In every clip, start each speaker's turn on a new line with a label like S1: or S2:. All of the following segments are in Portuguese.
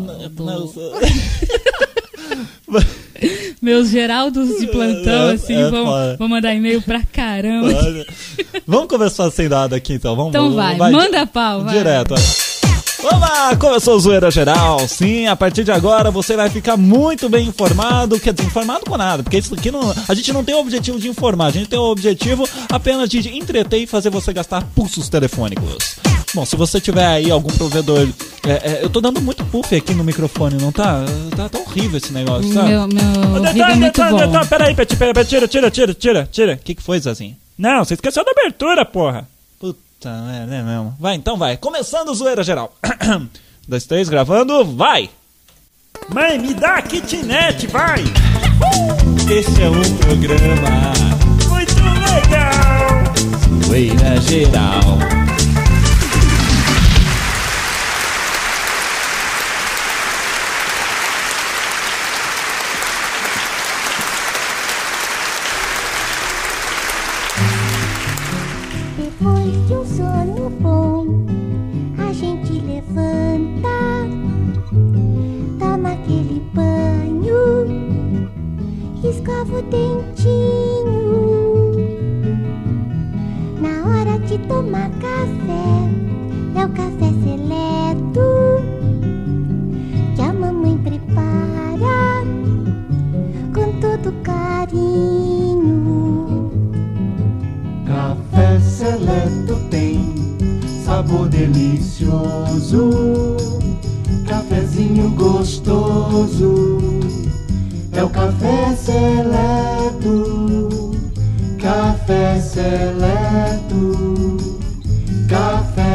S1: do-
S2: Não,
S1: Meus Geraldos de plantão,
S2: É,
S1: assim,
S2: é
S1: vão, vão mandar e-mail pra caramba.
S2: Vamos começar sem nada aqui então. Vamos,
S1: Então vai, manda pau, vai.
S2: Direto. Vamos lá, começou a zoeira geral. Sim, a partir de agora você vai ficar muito bem informado. Quer dizer, informado com nada, porque isso aqui não. A gente não tem o objetivo de informar, a gente tem o objetivo apenas de entreter e fazer você gastar pulsos telefônicos. Bom, se você tiver aí algum provedor. É, é, eu tô dando muito puff aqui no microfone, não tá? Tá, tá horrível esse negócio, sabe?
S1: Meu, meu ouvido é
S2: Detalhe,
S1: muito
S2: detalhe,
S1: bom.
S2: detalhe, Peraí, peraí, peraí, peraí, tira, tira, tira, tira, tira. O que, que foi, Zazinho? Não, você esqueceu da abertura, porra. Puta merda, é mesmo. Vai, então vai. Começando zoeira geral. Dois, três, gravando, vai! Mãe, me dá a kitnet, vai! Esse é um programa muito legal! Zoeira geral.
S3: Café, é o café seleto que a mamãe prepara com todo carinho.
S4: Café seleto tem sabor delicioso, cafezinho gostoso. É o café seleto, café seleto,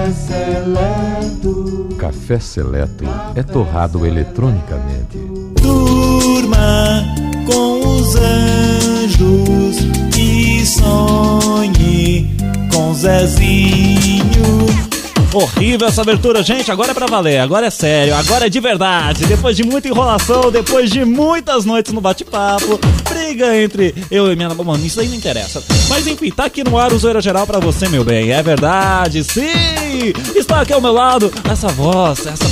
S4: café seleto.
S5: Café Seleto é torrado eletronicamente.
S2: Durma com os anjos e sonhe com Zezinho. Horrível essa abertura, gente. Agora é pra valer, agora é sério, agora é de verdade. Depois de muita enrolação, depois de muitas noites no bate-papo, briga entre eu e minha namorada. Mano, isso aí não interessa. Mas enfim, tá aqui no ar o Zoeira Geral pra você, meu bem. É verdade, sim! Está aqui ao meu lado essa voz, essa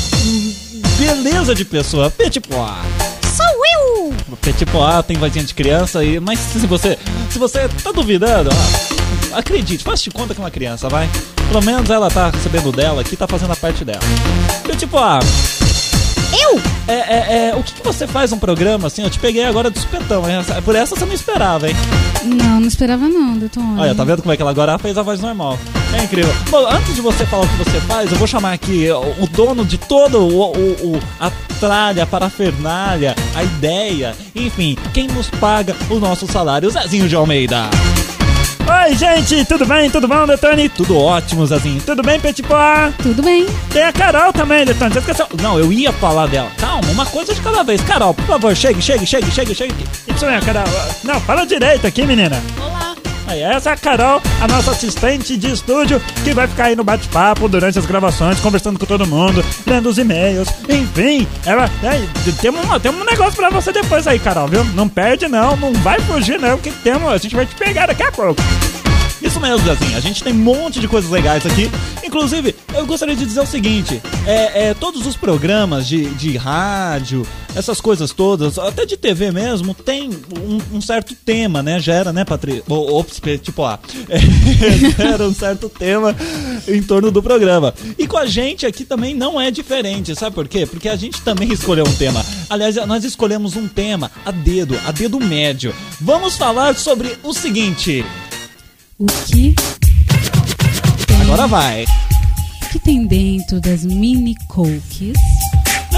S2: beleza de pessoa, Petit Pois.
S3: Sou eu!
S2: Petit Pois tem vozinha de criança aí, mas se você, se você tá duvidando, ó, acredite, faça de conta que é uma criança, vai. Pelo menos ela tá recebendo dela aqui, tá fazendo a parte dela. Petit Pois,
S3: Eu?
S2: é, é, é, o que, que você faz num programa assim? Eu te peguei agora do supetão, hein? Por essa você não esperava, hein?
S1: Não, não esperava não, Detone.
S2: Olha, tá vendo como é que ela agora fez a voz normal? É incrível. Bom, antes de você falar o que você faz, eu vou chamar aqui o, o dono de todo o, o- o- a tralha, a parafernália, a ideia, enfim, quem nos paga o nosso salário, Zezinho de Almeida. Oi, gente, tudo bem? Tudo bom, Detone? Tudo ótimo, Zezinho. Tudo bem, Petit Pois?
S1: Tudo bem.
S2: Tem a Carol também, Detone. Você esqueceu? Não, eu ia falar dela. Calma, uma coisa de cada vez. Carol, por favor, chegue, chegue, chegue, chegue, chegue. Isso é, Carol. Não, fala direito aqui, menina.
S1: Olá.
S2: Aí, essa é a Carol, a nossa assistente de estúdio, que vai ficar aí no bate-papo durante as gravações, conversando com todo mundo, lendo os e-mails, enfim. Ela, é, temos, uma, temos um negócio pra você depois aí, Carol, viu? Não perde não, não vai fugir não, que temos, a gente vai te pegar daqui a pouco. Isso mesmo, Zezinho. A gente tem um monte de coisas legais aqui. Inclusive, eu gostaria de dizer o seguinte: é, é, todos os programas de, de rádio, essas coisas todas, até de TV mesmo, tem um, um certo tema, né? Gera, né, Patrícia? Ops, tipo, ah, é, gera um certo tema em torno do programa. E com a gente aqui também não é diferente, sabe por quê? Porque a gente também escolheu um tema. Aliás, nós escolhemos um tema a dedo, a dedo médio. Vamos falar sobre o seguinte.
S1: O que
S2: Agora vai.
S1: o que tem dentro das mini cookies?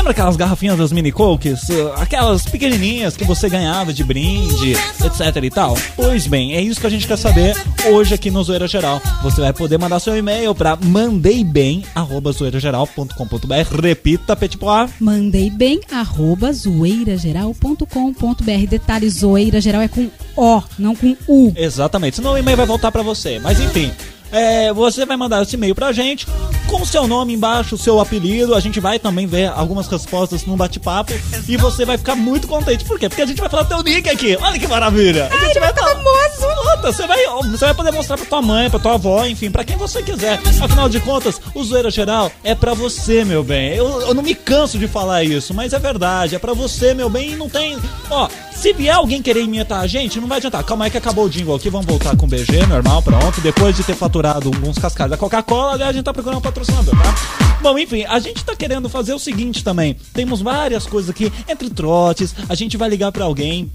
S2: Lembra aquelas garrafinhas das mini cokes? Uh, Aquelas pequenininhas que você ganhava de brinde, etc e tal? Pois bem, é isso que a gente quer saber hoje aqui no Zoeira Geral. Você vai poder mandar seu e-mail para mandeibem@zoeirageral.com.br. Repita, Petit Pois.
S1: Mandei bem, arroba zoeirageral.com.br. Detalhe, zoeira geral é com O, não com U.
S2: Exatamente, senão o e-mail vai voltar para você. Mas enfim, É, você vai mandar esse e-mail pra gente com o seu nome embaixo, o seu apelido. A gente vai também ver algumas respostas no bate-papo e você vai ficar muito contente. Por quê? Porque a gente vai falar teu nick aqui. Olha que maravilha. A gente vai falar. Puta, Você vai, você vai poder mostrar pra tua mãe, pra tua avó, enfim, pra quem você quiser. Afinal de contas, o Zoeira Geral é pra você, meu bem. Eu, eu não me canso de falar isso, mas é verdade. É pra você, meu bem, e não tem. Ó, se vier alguém querer imitar a gente, não vai adiantar. Calma aí que acabou o jingle aqui. Vamos voltar com o BG, normal, pronto. Depois de ter faturado alguns cascalhos da Coca-Cola, aliás, a gente tá procurando um patrocinador, tá? Bom, enfim, a gente tá querendo fazer o seguinte também. Temos várias coisas aqui, entre trotes, a gente vai ligar pra alguém,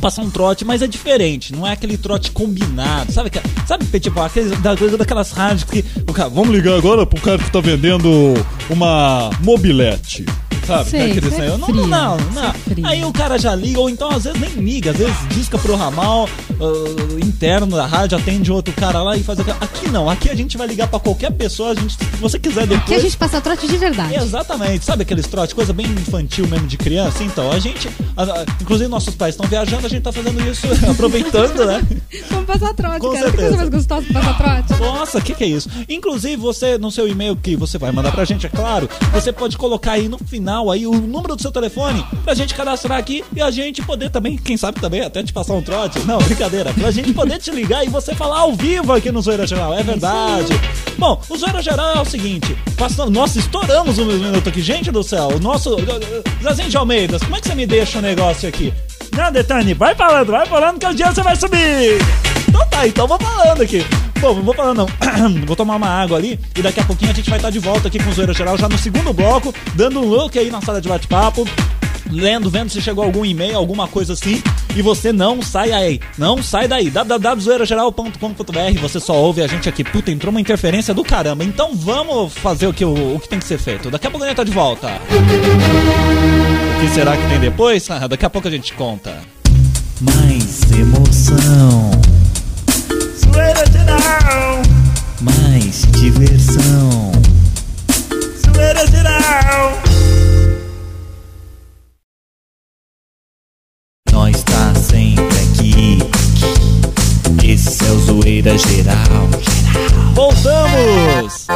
S2: passar um trote, mas é diferente, não é aquele trote combinado, sabe? Sabe, tipo, aqueles, da, daquelas rádios que cara, vamos ligar agora pro cara que tá vendendo uma mobilete. Sabe?
S1: Sei,
S2: Aquele
S1: é
S2: não,
S1: frio,
S2: não, não, não.
S1: é frio.
S2: Aí o cara já liga, ou então às vezes nem liga, às vezes disca pro ramal ah, interno da rádio, atende outro cara lá e faz aquela. Aqui não, aqui a gente vai ligar pra qualquer pessoa, a gente, se você quiser depois.
S1: Aqui a gente passa trote de verdade.
S2: Exatamente, sabe aqueles trotes, coisa bem infantil mesmo de criança? Então, a gente, a- a- inclusive nossos pais estão viajando, a gente tá fazendo isso, aproveitando, né?
S1: Vamos passar trote,
S2: Com
S1: cara. Que
S2: certeza.
S1: coisa mais gostosa que passar trote.
S2: Nossa, o que, que é isso? Inclusive, você, no seu e-mail que você vai mandar pra gente, é claro, você pode colocar aí no final aí o número do seu telefone pra gente cadastrar aqui e a gente poder também, quem sabe também, até te passar um trote. Não, brincadeira. Pra gente poder te ligar e você falar ao vivo aqui no Zoeira Geral. É verdade. Bom, o Zoeira Geral é o seguinte. Passamos, nossa, estouramos um minuto aqui. Gente do céu, o nosso... Zezinho de Almeidas, como é que você me deixa o negócio aqui?
S6: Não, Detane, vai falando, vai falando que o dia você vai subir.
S2: Então tá, então vou falando aqui. Bom, não vou falando não. vou tomar uma água ali e daqui a pouquinho a gente vai estar de volta aqui com o Zoeira Geral já no segundo bloco, dando um look aí na sala de bate-papo. Lendo, vendo se chegou algum e-mail, alguma coisa assim. E você não sai aí. Não sai daí. www.zoeirageral.com.br Você só ouve a gente aqui. Puta, entrou uma interferência do caramba. Então vamos fazer o que, o, o que tem que ser feito. Daqui a pouco a gente tá de volta. O que será que tem depois? Ah, daqui a pouco a gente conta. Mais emoção.
S6: Zoeira geral,
S2: Mais diversão.
S6: zoeira geral.
S2: Nós tá sempre aqui. Esse é o Zoeira Geral. Voltamos!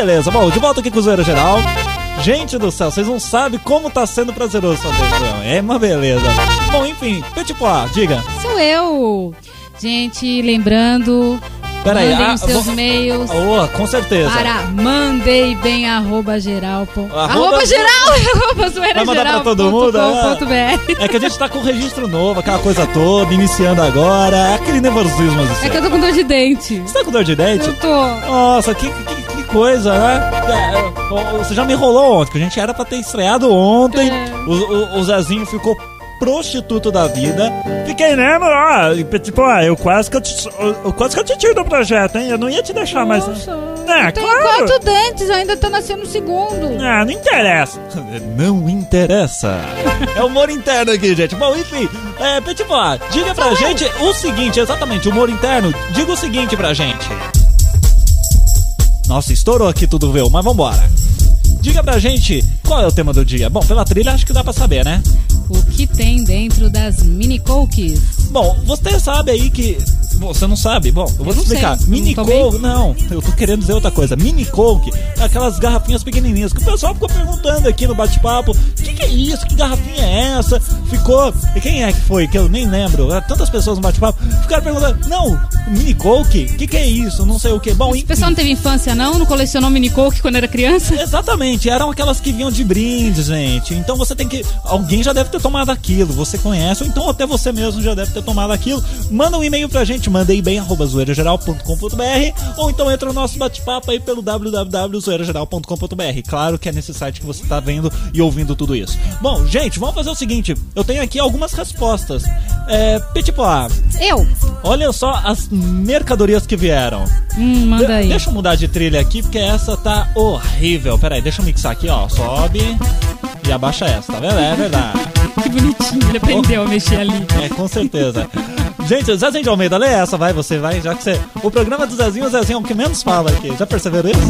S2: Beleza. Bom, de volta aqui com o Zoeira Geral. Gente do céu, vocês não sabem como tá sendo prazeroso fazer isso. não. É uma beleza. Bom, enfim, tipo, ah, diga.
S1: Sou eu. Gente, lembrando,
S2: Peraí,
S1: mandem
S2: ah,
S1: os seus
S2: vou-
S1: e-mails
S2: Oh, com certeza.
S1: para mandei bem arroba geral.
S2: Arroba-
S1: Arroba geral, arroba zoeira
S2: Vai mandar pra
S1: geral
S2: todo
S1: ponto
S2: mundo,
S1: BR.
S2: É que a gente tá com registro novo, aquela coisa toda, iniciando agora. É aquele nervosismo assim.
S1: É que eu tô com dor de dente.
S2: Você tá com dor de dente?
S1: Eu tô.
S2: Nossa, que, que coisa, né? É, você já me enrolou ontem, que a gente era pra ter estreado ontem.
S1: É.
S2: O, o, o Zezinho ficou prostituto da vida.
S6: Fiquei mesmo, ó, tipo, ó, eu quase que eu, te, eu, eu quase que eu te tiro do projeto, hein? Eu não ia te deixar mais.
S1: Nossa,
S6: É,
S1: eu tenho
S6: claro.
S1: quatro dentes, ainda tá nascendo o segundo.
S6: Ah, não interessa.
S2: Não interessa. É humor interno aqui, gente. Bom, enfim, é, Petit Bois, diga pra gente o seguinte, exatamente, humor interno. Diga o seguinte pra gente. Nossa, estourou aqui tudo, viu? Mas vambora. Diga pra gente qual é o tema do dia. Bom, pela trilha acho que dá pra saber, né?
S1: O que tem dentro das mini cookies?
S2: Bom, você sabe aí que. Você não sabe? Bom, eu vou
S1: Eu
S2: te explicar.
S1: sei,
S2: Mini
S1: não?
S2: Coke, não, eu tô querendo dizer outra coisa. Mini Coke aquelas garrafinhas pequenininhas que o pessoal ficou perguntando aqui no bate-papo: o que, que é isso? Que garrafinha é essa? Ficou. E quem é que foi? Que eu nem lembro. Tantas pessoas no bate-papo ficaram perguntando: não, Mini Coke? O que, que é isso? Não sei o que. Bom,
S1: Esse
S2: enfim.
S1: pessoal não teve infância, não? Não colecionou mini coke quando era criança?
S2: Exatamente, eram aquelas que vinham de brinde, gente. Então você tem que. Alguém já deve ter tomado aquilo, você conhece, ou então até você mesmo já deve ter tomado aquilo. Manda um e-mail pra gente, mandei bem, arroba zoeirageral.com.br, ou então entra no nosso bate-papo aí pelo www.zoeirageral.com.br. Claro que é nesse site que você tá vendo e ouvindo tudo isso. Bom, gente, vamos fazer o seguinte: eu tenho aqui algumas respostas. É, Petipoá,
S1: Eu?
S2: olha só as mercadorias que vieram.
S1: Hum, manda
S2: De-
S1: aí.
S2: Deixa eu mudar de trilha aqui, porque essa tá horrível. Pera aí, deixa eu mixar aqui, ó. Sobe e abaixa essa, tá vendo? É verdade.
S1: Que bonitinho, ele aprendeu a mexer ali.
S2: É, com certeza. Gente, Zezinho de Almeida, lê essa, vai, você vai, já que você... O programa do Zezinho, o Zezinho é o que menos fala aqui. Já perceberam isso?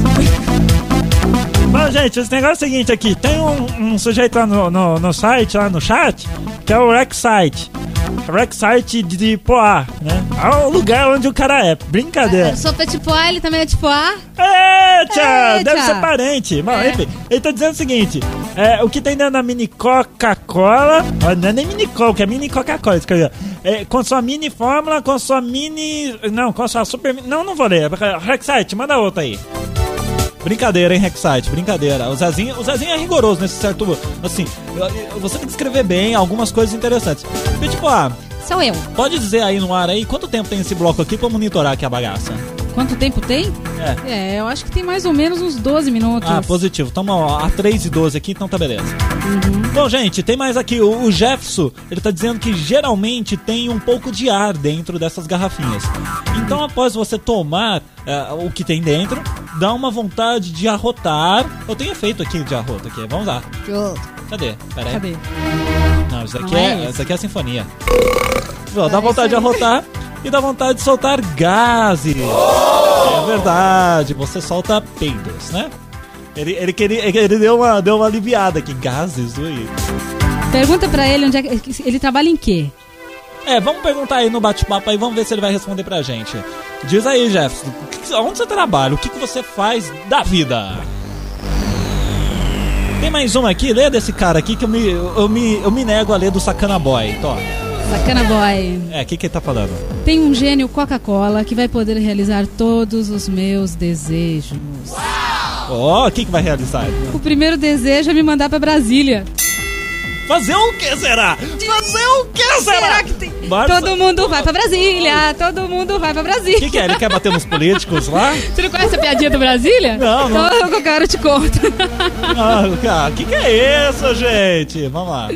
S6: Bom, gente, esse negócio é o seguinte aqui. Tem um, um sujeito lá no, no, no site, lá no chat, que é o Rexite. Rexite de Poá, né? É o lugar onde o cara é. Brincadeira.
S1: Eu sou tipo A, ele também é tipo A.
S6: Eita!
S1: Eita!
S6: Deve ser parente. Bom,
S1: É.
S6: enfim, ele tá dizendo o seguinte: é, o que tem dentro da mini Coca-Cola. Não é nem mini Coca, é mini Coca-Cola. escreveu. É, com sua mini fórmula, com sua mini. Não, com sua super. Não, não vou ler. Rexite, manda outra aí.
S2: Brincadeira, hein, Rexite? Brincadeira. O Zezinho, o Zezinho é rigoroso nesse certo. Assim, você tem que escrever bem algumas coisas interessantes. E, tipo, ah,
S1: Sou eu.
S2: pode dizer aí no ar aí quanto tempo tem esse bloco aqui pra monitorar aqui a bagaça?
S1: Quanto tempo tem?
S2: É.
S1: É, eu acho que tem mais ou menos uns 12 minutos.
S2: Ah, positivo. Tamo ó, a 3 e 12 aqui, então tá beleza. Bom, gente, tem mais aqui. O, o Jefferson, ele tá dizendo que geralmente tem um pouco de ar dentro dessas garrafinhas. Então, após você tomar é, o que tem dentro, dá uma vontade de arrotar. Eu tenho efeito aqui de arroto aqui. Vamos lá. Cadê? Pera aí.
S1: Cadê?
S2: Não, isso aqui
S1: Não
S2: é,
S1: é
S2: isso aqui é a sinfonia. Ó, dá vontade de arrotar e dá vontade de soltar gases. É verdade, você solta peidos, né? Ele, ele, queria, ele deu, uma, deu uma aliviada aqui. Gases, ui.
S1: Pergunta pra ele onde é que ele trabalha em quê?
S2: É, vamos perguntar aí no bate-papo aí, vamos ver se ele vai responder pra gente. Diz aí, Jefferson, onde você trabalha? O que, que você faz da vida? Tem mais uma aqui, lê desse cara aqui que eu me, eu me, eu me nego a ler do Sacana Boy. Tó.
S1: Sacana boy.
S2: É, o que, que ele tá falando?
S1: Tem um gênio Coca-Cola que vai poder realizar todos os meus desejos.
S2: Ó, o que, que vai realizar?
S1: O primeiro desejo é me mandar pra Brasília.
S2: Fazer o que será? Fazer o que será?
S1: Será que tem? Todo mundo vai pra Brasília, todo mundo vai pra
S2: O
S1: Brasília.
S2: que, que é? Ele quer bater nos políticos lá?
S1: Você não conhece a piadinha do Brasília?
S2: Não, não.
S1: Então eu te conto.
S2: Ah, o que, que é isso, gente? Vamos lá.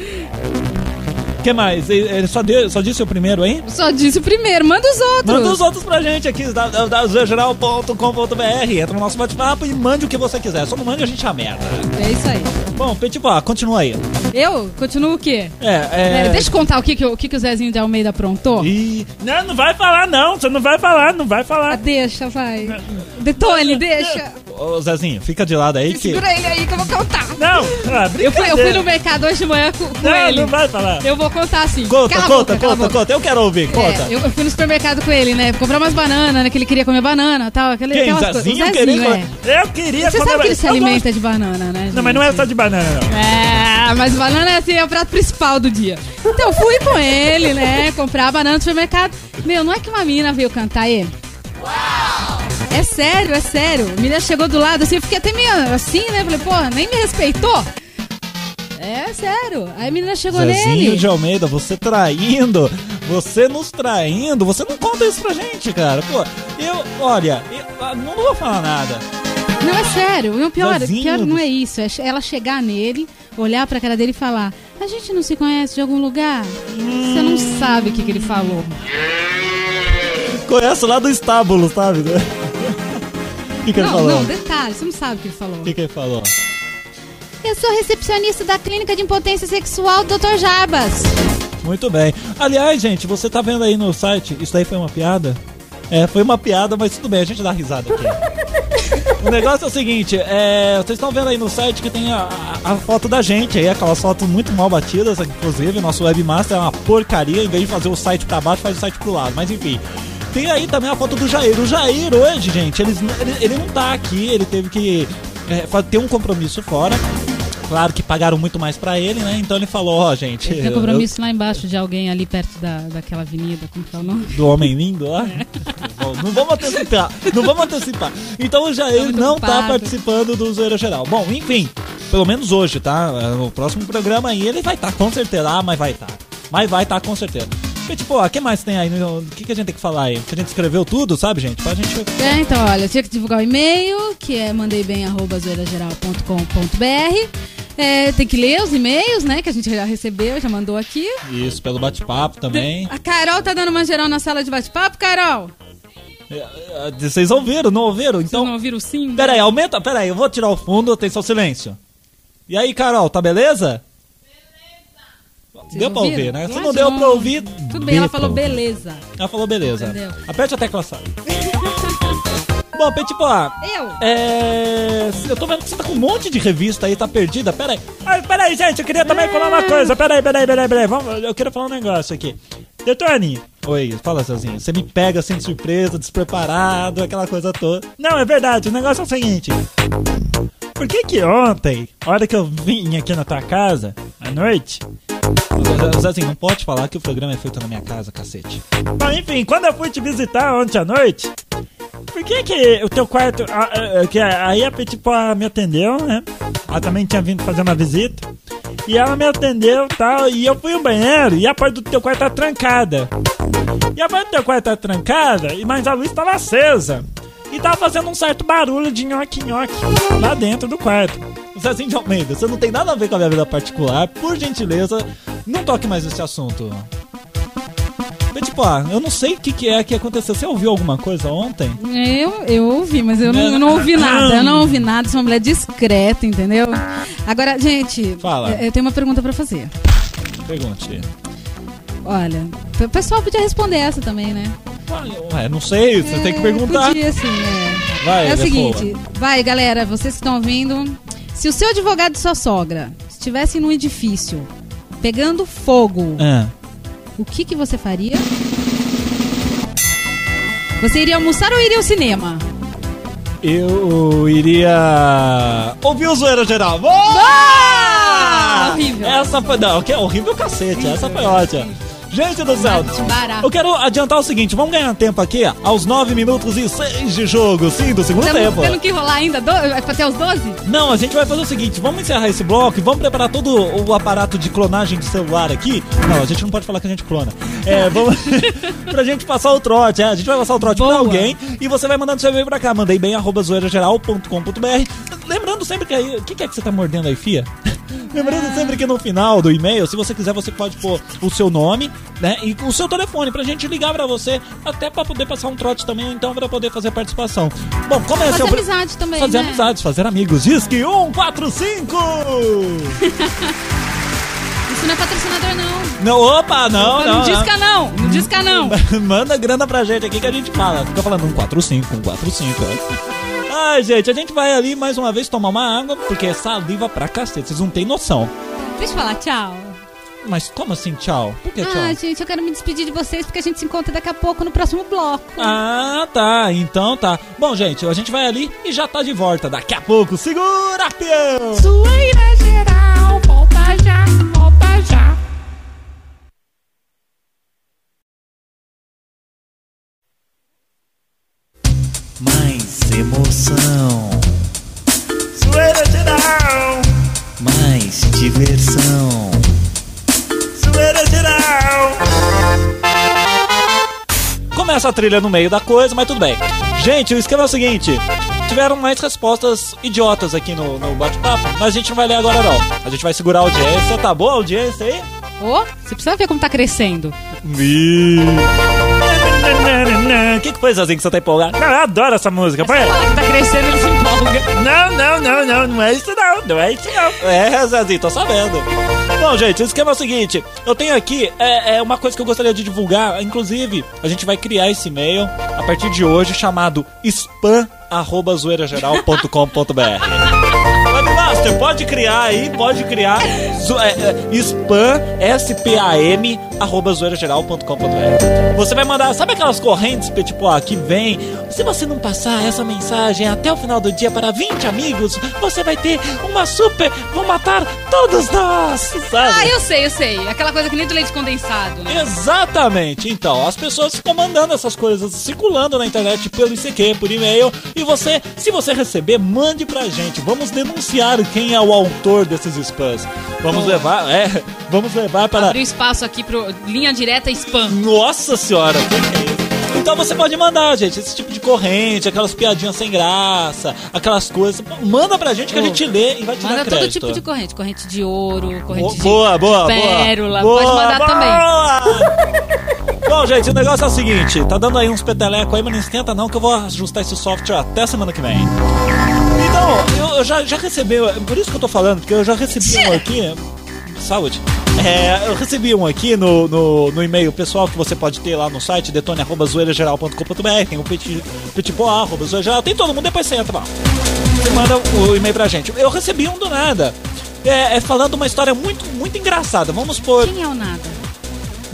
S2: O que mais? Ele só, deu, só disse o primeiro, hein?
S1: Só disse o primeiro, manda os outros.
S2: Manda os outros pra gente aqui, www.geral.com.br. Entra no nosso bate-papo e mande o que você quiser. Só não mande a gente a merda.
S1: É isso aí.
S2: Bom, Petipó, continua aí.
S1: Eu continuo o quê?
S2: É, é.
S1: É, deixa eu contar o que, que, o, que, que o Zezinho de Almeida aprontou.
S2: Ih,
S6: Não, não vai falar, não. Você não vai falar, não vai
S1: Ah,
S6: falar.
S1: deixa, vai. Detone, deixa.
S2: Ô, Zezinho, fica de lado aí que.
S1: Segura ele aí que eu vou contar.
S6: Não, ah,
S1: Eu fui, eu fui no mercado hoje de manhã com, com
S6: Não,
S1: ele.
S6: não vai falar.
S1: Eu vou contar assim.
S2: Conta,
S1: Cala
S2: conta,
S1: boca,
S2: conta, conta. Eu quero ouvir, conta.
S1: É, eu, eu fui no supermercado com ele, né? Comprar umas bananas, né? Que ele queria comer banana e tal. Aquele,
S2: Quem?
S1: aquelas coisas.
S2: Zezinho
S1: O
S2: queria
S1: é.
S6: Eu queria
S1: Você
S6: comer-
S1: sabe que ele se
S6: Eu gosto-
S1: alimenta de banana, né?
S6: Não, mas não é
S1: gente?
S6: só de banana, não.
S1: É, mas banana é, assim, é o prato principal do dia. Então fui com ele, né? Comprar banana no supermercado. Meu, não é que uma menina veio cantar ele. É sério, é sério. A menina chegou do lado assim, eu fiquei até meio assim, né? Falei, pô, nem me respeitou. É sério. Aí a menina chegou
S2: Zezinho
S1: nele.
S2: de Almeida, você traindo, você nos traindo, você não conta isso pra gente, cara. Pô, eu, olha, eu ah, não vou falar nada.
S1: Não, é sério. O pior,
S2: Zezinho
S1: pior não é isso. É ela chegar nele, olhar pra cara dele e falar: A gente não se conhece de algum lugar? Você não sabe o que, que ele falou.
S2: Conheço lá do estábulo, sabe? O que, que ele
S1: Não,
S2: falou?
S1: não, detalhe, você não sabe o que ele falou.
S2: O que, que ele falou?
S1: Eu sou recepcionista da clínica de impotência sexual do Dr. Jarbas.
S2: Muito bem. Aliás, gente, você tá vendo aí no site, isso daí foi uma piada? É, foi uma piada, mas tudo bem, a gente dá risada aqui. o negócio é o seguinte, é, vocês estão vendo aí no site que tem a, a- a foto da gente aí, aquelas fotos muito mal batidas, inclusive, nosso webmaster é uma porcaria, em vez de fazer o site pra baixo, faz o site pro lado, mas enfim. Tem aí também a foto do Jair. O Jair hoje, gente, ele, ele não tá aqui, ele teve que é, ter um compromisso fora. Claro que pagaram muito mais pra ele, né? Então ele falou, ó, gente.
S1: Ele tem
S2: eu-
S1: compromisso lá embaixo de alguém ali perto da, daquela avenida, como que é o nome?
S2: do Homem Lindo lá. Bom, não vamos antecipar, não vamos antecipar. Então o Jair não tá
S1: ocupado.
S2: participando do Zoeira Geral. Bom, enfim, pelo menos hoje, tá? No próximo programa aí ele vai estar com certeza, ah, mas vai estar. Mas vai estar com certeza. E, tipo, ó, o que mais tem aí? O que, que a gente tem que falar aí? Que a gente escreveu tudo, sabe, gente? Pra gente.
S1: É, então, olha, eu tinha que divulgar o e-mail, que é mandeibem.zoeirageral.com.br. É, tem que ler os e-mails, né, que a gente já recebeu, já mandou aqui.
S2: Isso, pelo bate-papo também.
S1: A Carol tá dando uma geral na sala de bate-papo, Carol?
S2: É, é, Vocês ouviram, não ouviram?
S1: Vocês
S2: Então.
S1: não ouviram sim?
S2: Pera aí, aumenta, pera aí, eu vou tirar o fundo, atenção, silêncio. E aí, Carol, tá beleza?
S1: Vocês
S2: Deu pra
S1: ouviram?
S2: ouvir, né? Se não
S1: de
S2: deu pra ouvir.
S1: Tudo bem, ela falou beleza.
S2: Ela falou beleza.
S1: Entendeu?
S2: Aperte a tecla SAP. Bom, Petit Poá,
S1: Eu?
S2: é... Eu tô vendo que você tá com um monte de revista aí, tá perdida. Pera aí.
S6: Ai, peraí, gente, eu queria também falar uma coisa. Peraí, peraí, peraí, peraí. Vamos, eu queria falar um negócio aqui. Detone.
S2: Oi, fala, Cezinho. Você me pega sem surpresa, despreparado, aquela coisa toda.
S6: Não, é verdade, o negócio é o seguinte. Por que que ontem, a hora que eu vim aqui na tua casa, à noite...
S2: Zezinho, não pode falar que o programa é feito na minha casa, cacete.
S6: Bom, enfim, quando eu fui te visitar ontem à noite... Por que que o teu quarto... ah, ah, ah, que aí a Petit Pois me atendeu, né? Ela também tinha vindo fazer uma visita. E ela me atendeu tal, e eu fui ao banheiro e a porta do teu quarto tá trancada. E a porta do teu quarto tá trancada, mas a luz tava acesa. E tava fazendo um certo barulho de nhoque-nhoque lá dentro do quarto.
S2: Zezinho de Almeida, você não tem nada a ver com a minha vida particular. Por gentileza, não toque mais nesse assunto. Petit Pois, eu não sei o que, que é que aconteceu. Você ouviu alguma coisa ontem?
S1: Eu, eu ouvi, mas eu não, eu não ouvi nada. Eu não ouvi nada, sou uma mulher discreta, entendeu? Agora, gente,
S2: Fala.
S1: eu, tenho uma pergunta pra fazer.
S2: Pergunte.
S1: Olha, o pessoal podia responder essa também, né?
S2: Ué, não sei, você tem que
S1: É,
S2: perguntar.
S1: Podia, sim, é.
S2: Vai,
S1: é o seguinte, vai, galera, vocês que estão ouvindo. Se o seu advogado e sua sogra estivessem num edifício pegando fogo,
S2: Ah.
S1: o que, que você faria? Você iria almoçar ou iria ao cinema?
S2: Eu iria. Ouvir o zoeira geral. Boa!
S1: Ah! Horrível.
S2: Essa foi. Não, que é horrível cacete. Essa foi ótima. Gente do céu. Eu quero adiantar o seguinte, vamos ganhar tempo aqui aos 9 minutos e 6 de jogo, sim, do segundo
S1: Temos,
S2: tempo.
S1: temos que rolar ainda? Do, até os 12?
S2: Não, a gente vai fazer o seguinte, vamos encerrar esse bloco e vamos preparar todo o aparato de clonagem de celular aqui. Não, a gente não pode falar que a gente clona. É, vamos pra gente passar o trote, é, a gente vai passar o trote pra
S1: Boa.
S2: alguém e você vai mandando seu e-mail pra cá, mandei bem arroba zoeirageral.com.br. Lembrando sempre que aí, o que, que é que você tá mordendo aí, fia? Lembrando sempre que no final do e-mail, se você quiser, você pode pôr o seu nome, né? E o seu telefone pra gente ligar pra você, até pra poder passar um trote também, ou então pra poder fazer participação. Bom, como é
S1: Fazer
S2: seu.
S1: amizade também,
S2: Fazer
S1: né?
S2: amizades, fazer amigos. Diz que 145!
S1: Isso não é patrocinador, não.
S2: não, opa, não,
S1: não,
S2: não. não.
S1: disca não, não disca não.
S2: Manda grana pra gente aqui que a gente fala. Fica falando 145, 145. Ai, gente, a gente vai ali mais uma vez tomar uma água, porque é saliva pra cacete, vocês não têm noção.
S1: Deixa eu falar, tchau.
S2: Mas como assim, tchau? Por que tchau?
S1: Ah, gente, eu quero me despedir de vocês porque a gente se encontra daqui a pouco no próximo bloco.
S2: Ah, tá. Então tá. Bom, gente, a gente vai ali e já tá de volta. Daqui a pouco. Segura, peão!
S3: Zoeira
S2: trilha no meio da coisa, mas tudo bem. Gente, o esquema é o seguinte: tiveram mais respostas idiotas aqui no, no bate-papo, mas a gente não vai ler agora, não. A gente vai segurar a audiência. Tá boa a audiência aí?
S1: Ô, você precisa ver como tá crescendo.
S2: Que, foi, Zazinho, que você tá empolgado?
S6: Eu adoro essa música. Põe.
S1: Que tá crescendo.
S6: Não, não, não, não, não é isso não, não é isso não.
S2: É, Zazinho, tô sabendo. Bom, gente, o esquema é o seguinte: eu tenho aqui é, é uma coisa que eu gostaria de divulgar. Inclusive, a gente vai criar esse e-mail a partir de hoje chamado spam.zoeirageral.com.br. Webmaster, pode criar aí, pode criar é, é, spam, S-P-A-M, arroba zoeirageral.com.br. Você vai mandar, sabe aquelas correntes, tipo, ah, que vem? Se você não passar essa mensagem até o final do dia para 20 amigos, você vai ter uma super. Vou matar todos nós! Sabe?
S1: Ah, eu sei, eu sei. Aquela coisa que nem do leite condensado, né?
S2: Exatamente. Então, as pessoas ficam mandando essas coisas circulando na internet pelo ICQ, por e-mail. E você, se você receber, mande pra gente. Vamos denunciar quem é o autor desses spams. Vamos levar, é, vamos levar para.
S1: Abrir espaço aqui pro linha direta spam.
S2: Nossa senhora, que é isso? Então você pode mandar, gente, esse tipo de corrente, aquelas piadinhas sem graça, aquelas coisas. Manda pra gente que a gente lê e vai te
S1: Manda
S2: dar
S1: todo
S2: crédito.
S1: tipo de corrente. Corrente de ouro, corrente de
S2: Boa, boa, boa.
S1: pérola.
S2: Boa,
S1: Pode mandar
S2: boa. Bom, gente, o negócio é o seguinte: tá dando aí uns peteleco aí, mas não esquenta não, que eu vou ajustar esse software até semana que vem. Então, eu, eu já, já recebi, por isso que eu tô falando, porque eu já recebi um aqui. Saúde. É, eu recebi um aqui no, no, no e-mail pessoal que você pode ter lá no site detone.zoeirageral.com.br, tem o petit, petitboa.zoeirageral, tem todo mundo, depois você entra lá. Você manda o e-mail pra gente. Eu recebi um do nada. É, é falando uma história muito, muito engraçada. Vamos por.
S1: Quem é o nada?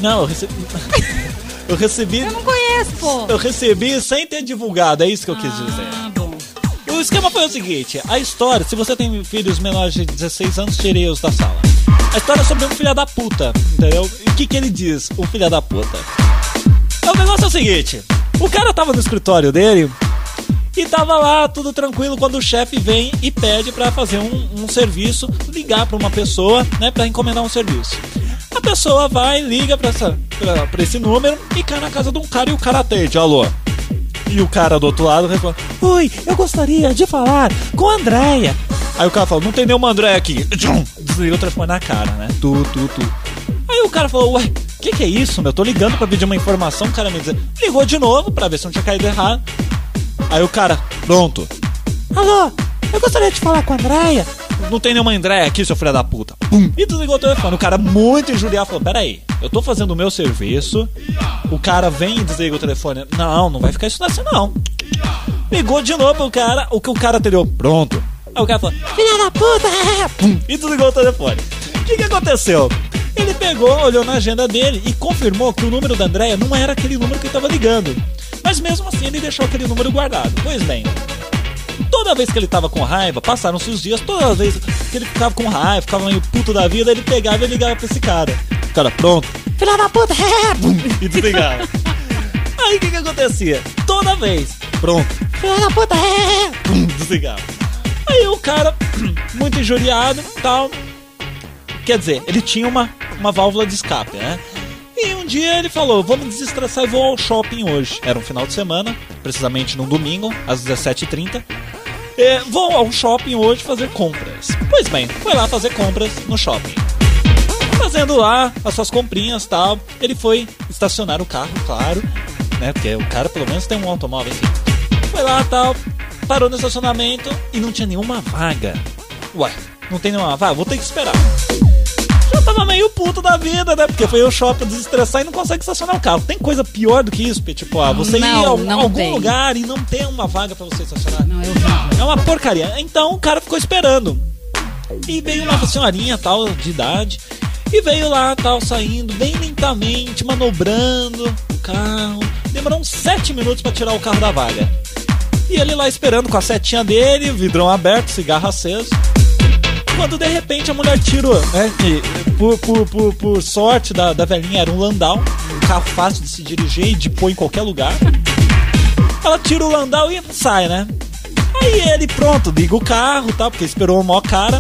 S2: Não, eu recebi. eu recebi.
S1: Eu não conheço, pô.
S2: Eu recebi sem ter divulgado, é isso que eu quis dizer.
S1: Ah, bom.
S2: O esquema foi o seguinte: a história, se você tem filhos menores de 16 anos, tirei-os da sala. A história é sobre um filho da puta, entendeu? E o que, que ele diz, o filho da puta? O negócio é o seguinte: o cara tava no escritório dele e tava lá tudo tranquilo quando o chefe vem e pede pra fazer um, um serviço, ligar pra uma pessoa, né, pra encomendar um serviço. A pessoa vai, liga pra, essa, pra, pra esse número e cai na casa de um cara e o cara atende, alô. E o cara do outro lado responde: Oi, eu gostaria de falar com a Andréia. Aí o cara fala: Não tem nenhuma Andréia aqui. Desliga o telefone na cara, né? Tu, tu, tu. Aí o cara falou: Ué, o que, que é isso, meu? Tô ligando pra pedir uma informação. O cara me diz: Ligou de novo pra ver se não tinha caído errado. Aí o cara: Pronto. Alô, eu gostaria de falar com a Andréia. Não tem nenhuma Andréia aqui, seu filho da puta. Pum. E desligou o telefone. O cara muito injuriado falou: Peraí, eu tô fazendo o meu serviço. O cara vem e desliga o telefone. Não, não vai ficar isso assim, não. Ligou de novo o cara, o que o cara atendeu. Pronto. Aí o cara falou: Filha da puta! é." Pum. E desligou o telefone. O que, que aconteceu? Ele pegou, olhou na agenda dele e confirmou que o número da Andréia não era aquele número que ele tava ligando. Mas mesmo assim ele deixou aquele número guardado. Pois bem, Toda vez que ele tava com raiva, passaram-se os dias, toda vez que ele ficava com raiva, ficava meio puto da vida, ele pegava e ligava pra esse cara. O cara, pronto. Filha da puta, é! Bum, E desligava. Aí o que que acontecia? Toda vez, pronto. Filha da puta, é! Bum, Desligava. Aí o cara, muito injuriado tal. Quer dizer, ele tinha uma, uma válvula de escape, né? E um dia ele falou: Vamos desestressar e vou ao shopping hoje. Era um final de semana, precisamente num domingo, às 17h30. É, vou ao shopping hoje fazer compras. Pois bem, foi lá fazer compras no shopping. Fazendo lá as suas comprinhas tal. Ele foi estacionar o carro, claro, né? Porque o cara pelo menos tem um automóvel, enfim. Foi lá tal, parou no estacionamento e não tinha nenhuma vaga. Ué, não tem nenhuma vaga? Vou ter que esperar. Tava meio puto da vida, né? Porque foi ao shopping desestressar e não consegue estacionar o carro. Tem coisa pior do que isso, Pê? Tipo, ah, você ir
S1: Não,
S2: a algum, algum lugar e não ter uma vaga pra você estacionar.
S1: Não, eu vi.
S2: É uma porcaria. Então o cara ficou esperando. E veio uma senhorinha tal de idade. E veio lá, tal, saindo bem lentamente, manobrando o carro. Demorou uns 7 minutos pra tirar o carro da vaga. E ele lá esperando com a setinha dele, vidrão aberto, cigarro aceso. Quando de repente a mulher tirou, né? Que por, por, por, por sorte da, da velhinha era um landau, um carro fácil de se dirigir e de pôr em qualquer lugar. Ela tira o landau e sai, né? Aí ele, pronto, liga o carro, tá? Porque esperou o maior cara.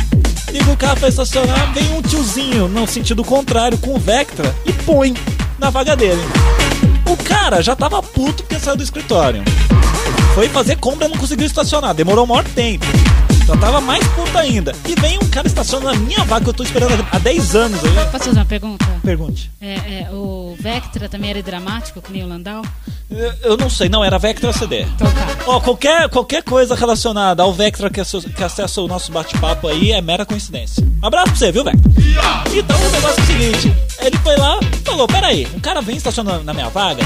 S2: Liga o carro pra estacionar, vem um tiozinho no sentido contrário com o Vectra e põe na vaga dele. O cara já tava puto porque saiu do escritório. Foi fazer compra e não conseguiu estacionar, demorou o maior tempo. Já tava mais puto ainda. E vem um cara estacionando na minha vaga que eu tô esperando há 10 anos aí.
S1: Posso fazer uma pergunta?
S2: Pergunte.
S1: É, é, o Vectra também era dramático, que nem o Landau?
S2: Eu, eu não sei, não, era Vectra CD.
S1: Então tá.
S2: Ó, qualquer, qualquer coisa relacionada ao Vectra que, que acessa o nosso bate-papo aí é mera coincidência. Um abraço pra você, viu, Vectra? Então o negócio é o seguinte: ele foi lá falou: Peraí, um cara vem estacionando na minha vaga.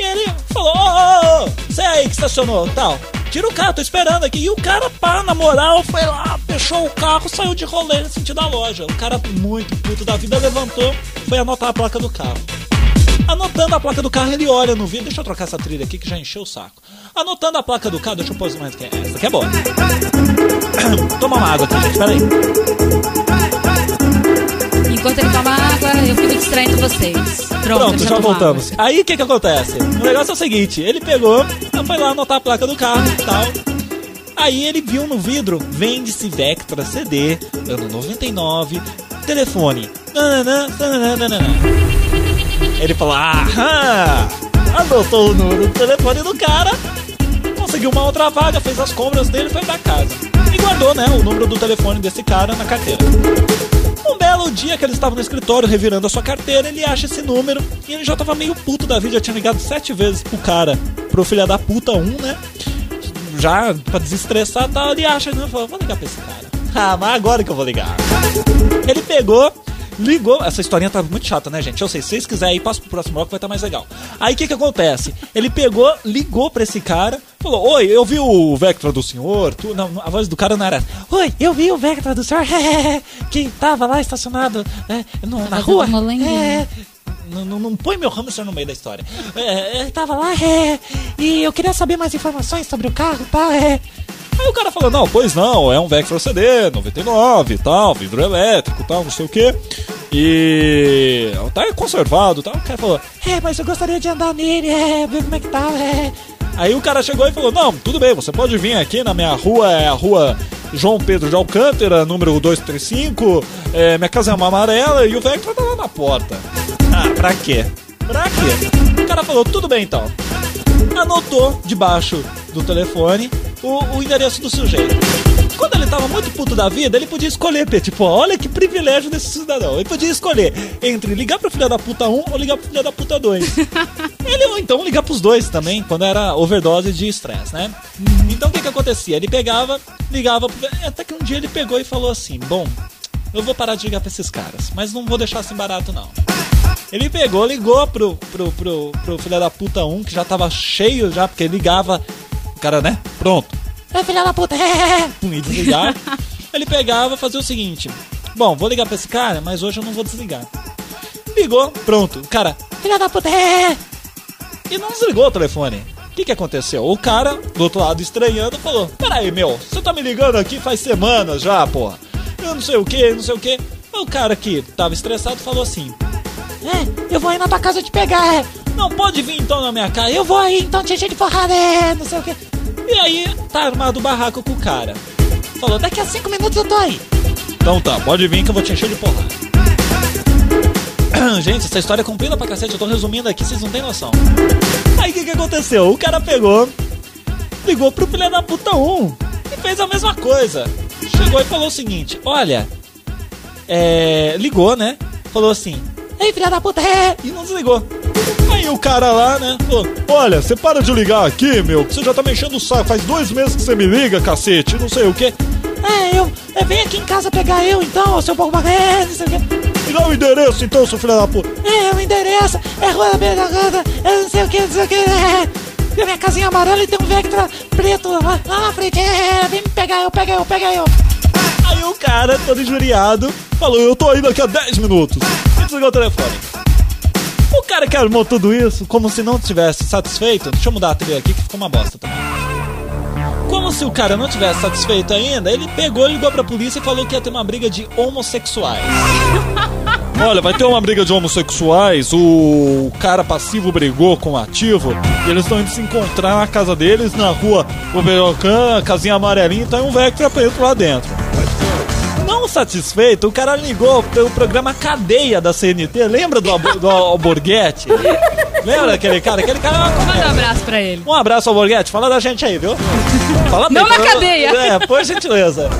S2: E ele falou: Ô, ô, você aí que estacionou, tal. Tira o carro, tô esperando aqui. E o cara, pá, na moral, foi lá, fechou o carro, saiu de rolê no sentido da loja. O cara, muito puto da vida, levantou, foi anotar a placa do carro. Anotando a placa do carro, ele olha no vídeo. Deixa eu trocar essa trilha aqui que já encheu o saco. Anotando a placa do carro, deixa eu pôr mais que essa aqui é boa. Toma uma água aqui, gente, peraí.
S1: Enquanto ele toma água, eu fico distraindo vocês. Pronto,
S2: Pronto, já voltamos.
S1: água.
S2: Aí o que que acontece? O negócio é o seguinte: ele pegou, foi lá anotar a placa do carro e tal. Aí ele viu no vidro: vende-se Vectra CD, ano 99, telefone. Nananã, nananã. Ele falou: aham! Anotou o número do telefone do cara, conseguiu uma outra vaga, fez as compras dele e foi pra casa. E guardou, né, o número do telefone desse cara na carteira. Um belo dia que ele estava no escritório revirando a sua carteira, ele acha esse número e ele já tava meio puto da vida, já tinha ligado sete vezes pro cara, pro filho da puta um, né? Já pra desestressar tal, ele acha, né? Falou, vou ligar pra esse cara. Ah, mas agora que eu vou ligar. Ele pegou, ligou. Essa historinha tá muito chata, né, gente? Eu sei, se vocês quiserem ir, passa pro próximo bloco, vai estar mais legal. Aí o que que acontece? Ele pegou, ligou pra esse cara, falou: Oi, eu vi o Vectra do senhor. Tu... Não, a voz do cara não era. Oi, eu vi o Vectra do senhor que tava lá estacionado né, no- na rua. É, não, não, não põe meu hamster no meio da história. É, ele tava lá, é, e eu queria saber mais informações sobre o carro e tal, é. Aí o cara falou, não, pois não, é um Vectra CD, 99 e tal, vidro elétrico tal, não sei o que. E tá conservado tal. O cara falou, é, mas eu gostaria de andar nele, é, ver como é que tá, é. Aí o cara chegou e falou, não, tudo bem, você pode vir aqui na minha rua, é a rua João Pedro de Alcântara, número 235, é, minha casa é uma amarela e o Vectra tá lá na porta. Ah, pra quê? Pra quê? O cara falou, tudo bem então. Anotou debaixo do telefone o, o endereço do sujeito. Quando ele tava muito puto da vida, ele podia escolher, tipo, olha que privilégio desse cidadão. Ele podia escolher entre ligar pro filho da puta 1 ou ligar pro filho da puta 2. ele ou então ligar pros dois também, quando era overdose de estresse, né? Então o que que acontecia? Ele pegava, ligava, pro- até que um dia ele pegou e falou assim: Bom, eu vou parar de ligar pra esses caras, mas não vou deixar assim barato não. Ele pegou, ligou pro, pro, pro, pro filho da puta 1, que já tava cheio já, porque ligava. Cara, né? Pronto. É filha da puta, e desligar. Ele pegava, fazia o seguinte: Bom, vou ligar pra esse cara, mas hoje eu não vou desligar. Ligou, pronto. O cara, filha da puta. E não desligou o telefone. O que, que aconteceu? O cara, do outro lado, estranhando, falou: Peraí, meu, você tá me ligando aqui faz semanas já, porra. Eu não sei o que, não sei o que. O cara que tava estressado falou assim: É, eu vou aí na tua casa te pegar, é. Não pode vir então na minha casa, eu vou aí então te de porrada, é, não sei o que. E aí, tá armado o barraco com o cara. Falou: Daqui a cinco minutos eu tô aí. Então tá, pode vir que eu vou te encher de porrada. Gente, essa história é comprida pra cacete, eu tô resumindo aqui, vocês não têm noção. Aí o que, que aconteceu? O cara pegou, ligou pro filho da puta 1 e fez a mesma coisa. Chegou e falou o seguinte: Olha, é. Ligou, né? Falou assim: Ei, filha da puta, é! E não desligou. Aí o cara lá, né? Olha, você para de ligar aqui, meu, você já tá me enchendo o saco. Faz dois meses que você me liga, cacete, não sei o quê. É, eu. é, vem aqui em casa pegar eu então, seu pouco é, não sei o quê. Me dá o endereço então, seu filho da puta. É, o endereço é Rua da Beira da Ganda, é não sei o que, não sei o que. É. A minha casinha amarela e tem um Vectra preto lá, lá na frente. É, vem me pegar eu, pega eu, pega eu. Aí o cara, todo injuriado, falou: Eu tô aí daqui a 10 minutos. E desligou o telefone. O cara que armou tudo isso, como se não tivesse satisfeito. Deixa eu mudar a trilha aqui que ficou uma bosta também. Como se o cara não tivesse satisfeito ainda, ele pegou, ligou pra polícia e falou que ia ter uma briga de homossexuais. Olha, vai ter uma briga de homossexuais, o cara passivo brigou com o ativo, e eles estão indo se encontrar na casa deles, na rua Oberocan, casinha amarelinha, e tem um Vectra preto lá dentro. Não satisfeito, o cara ligou pelo programa Cadeia da CNT, lembra do, do Alborguete? Lembra daquele cara? Aquele cara é uma
S1: Manda um abraço pra ele.
S2: Um abraço ao Borghetti, fala da gente aí, viu? Fala
S1: Não
S2: bem,
S1: na
S2: fala-
S1: cadeia.
S2: É, por gentileza.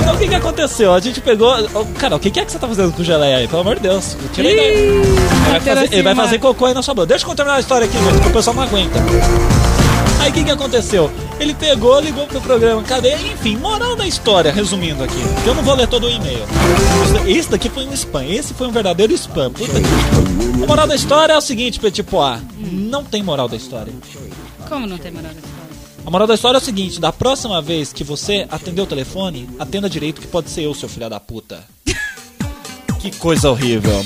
S2: Então o que que aconteceu? A gente pegou. Cara, o que que é que você tá fazendo com o geleia aí? Pelo amor de Deus, tira ele vai, fazer, ele vai fazer cocô aí na sua boca. Deixa eu terminar a história aqui, gente, que o pessoal não aguenta. Aí o que que aconteceu? Ele pegou, ligou pro programa Cadeia, enfim, moral da história, resumindo aqui, que eu não vou ler todo o e-mail. Esse daqui foi um spam, esse foi um verdadeiro spam. Puta que... A moral da história é o seguinte, Petit Pois, não tem moral da história.
S1: Como não tem moral da história?
S2: A moral da história é o seguinte: da próxima vez que você atender o telefone, atenda direito, que pode ser eu, seu filho da puta. que coisa horrível.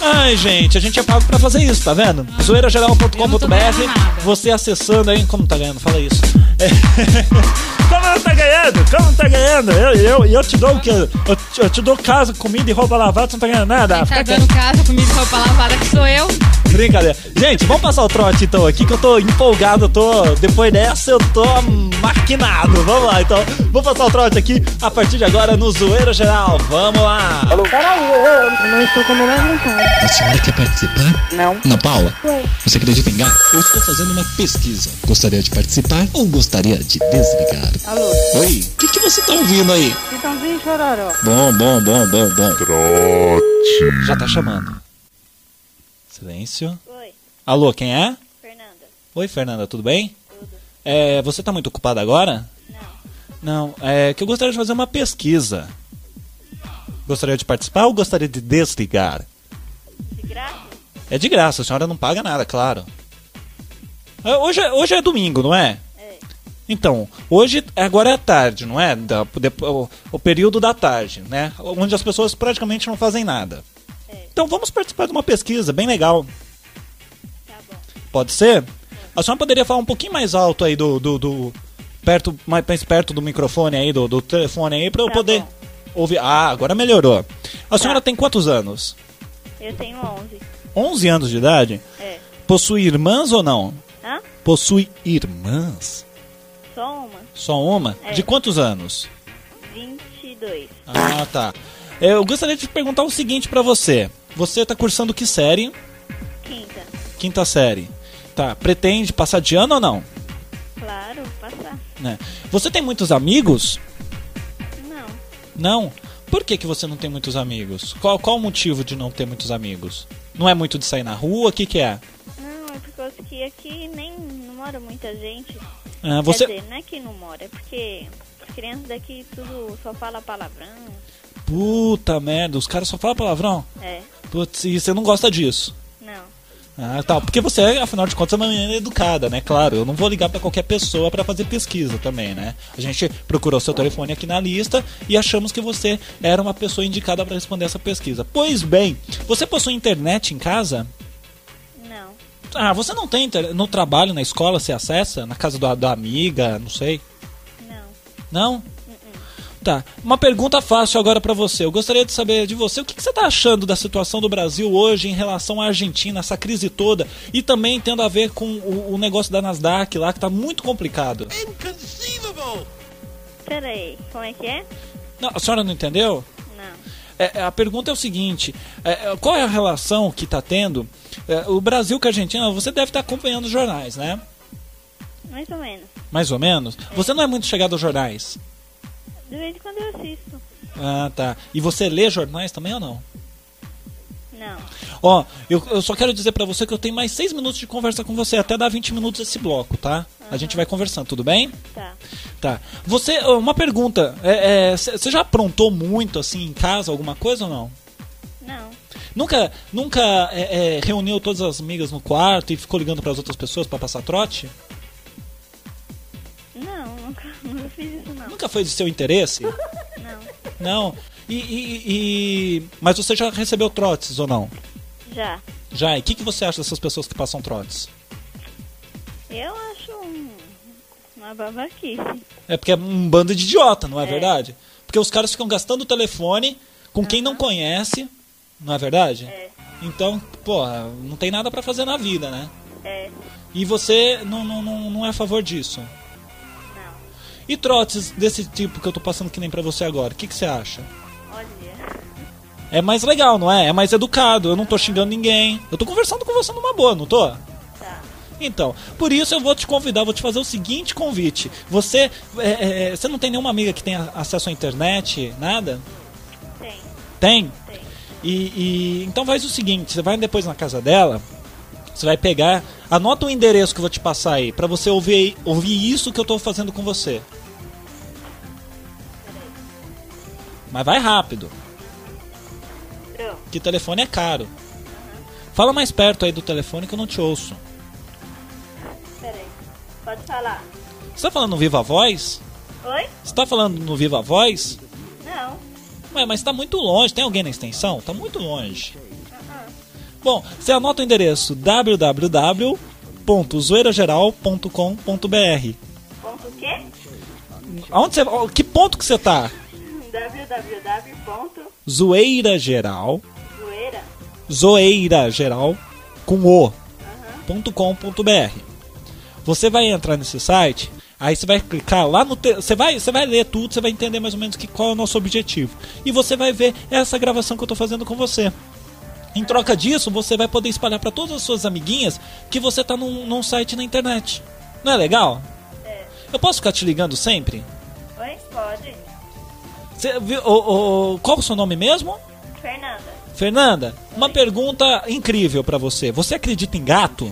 S2: Ai, gente, a gente é pago pra fazer isso, tá vendo? Zoeirageral.com.br. Você acessando aí. Como tá ganhando? Fala isso. É.
S6: Como não tá ganhando? Como não tá ganhando? Eu, eu, eu te dou o quê? Eu, te- eu te dou casa, comida e roupa lavada, você não tá ganhando nada?
S1: Quem tá dando casa, comida e roupa lavada que sou eu.
S2: Brincadeira. Gente, vamos passar o trote então aqui, que eu tô empolgado, eu tô. Depois dessa eu tô maquinado. Vamos lá, então. Vamos passar o trote aqui a partir de agora no Zoeira Geral. Vamos lá!
S7: A senhora quer participar?
S3: Não.
S7: Ana Paula, você acredita em gato? Eu estou fazendo uma pesquisa. Gostaria de participar ou gostaria de desligar?
S3: Alô,
S7: Oi, o que, que você tá ouvindo aí?
S3: Chitãozinho Chororó.
S7: Bom, bom, bom, bom, bom.
S2: Já tá chamando. Silêncio.
S3: Oi,
S2: Alô, quem é?
S3: Fernanda.
S2: Oi, Fernanda, tudo bem? É, você tá muito ocupada agora?
S3: Não.
S2: Não, é que eu gostaria de fazer uma pesquisa. Gostaria de participar ou gostaria de desligar?
S8: De graça?
S2: É de graça, a senhora não paga nada, claro. É, Hoje é, hoje é domingo, não é? Então, hoje, agora é tarde, não é? Da- de- o, o período da tarde, né? Onde as pessoas praticamente não fazem nada.
S8: É.
S2: Então vamos participar de uma pesquisa bem legal.
S8: Tá bom.
S2: Pode ser? A senhora poderia falar um pouquinho mais alto aí do. do, do- perto, mais, perto do microfone aí, do, do telefone aí, pra eu
S8: Tá
S2: poder
S8: bom.
S2: ouvir. Ah, agora melhorou. A senhora tem quantos anos?
S8: Eu tenho 11.
S2: 11 anos de idade?
S8: É.
S2: Possui irmãs ou não?
S8: Hã?
S2: Possui irmãs?
S8: Só uma?
S2: Só uma?
S8: É.
S2: De quantos anos?
S8: 22.
S2: Ah, tá. É, Eu gostaria de perguntar o seguinte pra você. Você tá cursando que série?
S8: Quinta.
S2: Quinta série. Tá, pretende passar de ano ou não?
S8: Claro, passar.
S2: Né? Você tem muitos amigos?
S8: Não.
S2: Não. Por que, que você não tem muitos amigos? Qual, qual o motivo de não ter muitos amigos? Não é muito de sair na rua? O que, que é?
S8: Não, é por causa que aqui nem não mora muita gente.
S2: Ah, você...
S8: Quer dizer, não é que não mora, é porque as crianças daqui tudo só fala palavrão.
S2: Puta merda, os caras só falam palavrão?
S8: É.
S2: Putz, e você não gosta disso?
S8: Não.
S2: Ah, tá. Porque você, afinal de contas, é uma menina educada, né? Claro, eu não vou ligar pra qualquer pessoa pra fazer pesquisa também, né? A gente procurou seu telefone aqui na lista e achamos que você era uma pessoa indicada pra responder essa pesquisa. Pois bem, você possui internet em casa? Ah, você não tem inter- no trabalho, na escola, você acessa? Na casa da, da amiga, não sei.
S8: Não.
S2: Não? Tá. Uma pergunta fácil agora pra você. Eu gostaria de saber de você o que, que você tá achando da situação do Brasil hoje em relação à Argentina, essa crise toda, e também tendo a ver com o, o negócio da Nasdaq lá, que tá muito complicado.
S8: Pera aí, como é que é?
S2: Não, a senhora não entendeu? É, é, a pergunta é o seguinte: é, é, qual é a relação que tá tendo é, o Brasil com a Argentina? Você deve estar acompanhando os jornais, né?
S8: Mais ou menos.
S2: Mais ou menos. Você não é muito chegado aos jornais.
S8: De vez em quando eu assisto.
S2: Ah, tá. E você lê jornais também ou não?
S8: Não.
S2: Ó, eu, eu só quero dizer pra você que eu tenho mais seis minutos de conversa com você, até dar 20 minutos esse bloco, tá? A gente vai conversando, tudo bem?
S8: Tá.
S2: Tá. Você, uma pergunta, é, é, você já aprontou muito assim em casa, alguma coisa ou não?
S8: Não.
S2: Nunca, nunca é, é, reuniu todas as amigas no quarto e ficou ligando pras outras pessoas pra passar trote?
S8: Não, nunca, nunca fiz isso não.
S2: Nunca foi de seu interesse?
S8: Não.
S2: Não. E, e- e- mas você já recebeu trotes ou não?
S8: Já.
S2: Já. E o que, que você acha dessas pessoas que passam trotes?
S8: Eu acho um, uma babaquice.
S2: É porque é um bando de idiota, não é,
S8: É.
S2: verdade? Porque os caras ficam gastando o telefone com quem não conhece, não é verdade?
S8: É.
S2: Então, porra, não tem nada pra fazer na vida, né?
S8: É.
S2: E você não, não, não, não é a favor disso.
S8: Não.
S2: E trotes desse tipo que eu tô passando que nem pra você agora, o que, que você acha? É mais legal, não é? É mais educado, eu não tô xingando ninguém. Eu tô conversando com você numa boa, não tô?
S8: Tá.
S2: Então, por isso eu vou te convidar, vou te fazer o seguinte convite. Você, é, é, você não tem nenhuma amiga que tenha acesso à internet, nada?
S8: Tem.
S2: Tem?
S8: Tem.
S2: E, e- então faz o seguinte, você vai depois na casa dela, você vai pegar, anota o endereço que eu vou te passar aí, pra você ouvir, ouvir isso que eu tô fazendo com você. Mas vai rápido. Que telefone é caro. Fala mais perto aí do telefone que eu não te ouço.
S8: Pera aí. Pode falar.
S2: Você tá falando no Viva Voz?
S8: Oi?
S2: Você tá falando no Viva Voz?
S8: Não.
S2: Ué, mas tá muito longe. Tem alguém na extensão? Tá muito longe. Bom, você anota o endereço www.zoeirageral.com.br
S8: Ponto o quê?
S2: Aonde você, que ponto que você tá?
S8: www.
S2: Zoeira Geral,
S8: Zoeira.
S2: Zoeira Geral com o ponto .com.br. Você vai entrar nesse site, aí você vai clicar lá no te- você vai você vai ler tudo, você vai entender mais ou menos que qual é o nosso objetivo. E você vai ver essa gravação que eu tô fazendo com você. Em troca disso, você vai poder espalhar para todas as suas amiguinhas que você tá num, num site na internet. Não é legal? Eu posso ficar te ligando sempre?
S8: Oi? Pode.
S2: Você viu- ô, ô, qual é o seu nome mesmo?
S8: Fernanda.
S2: Fernanda, uma pergunta incrível pra você. Você acredita em gato?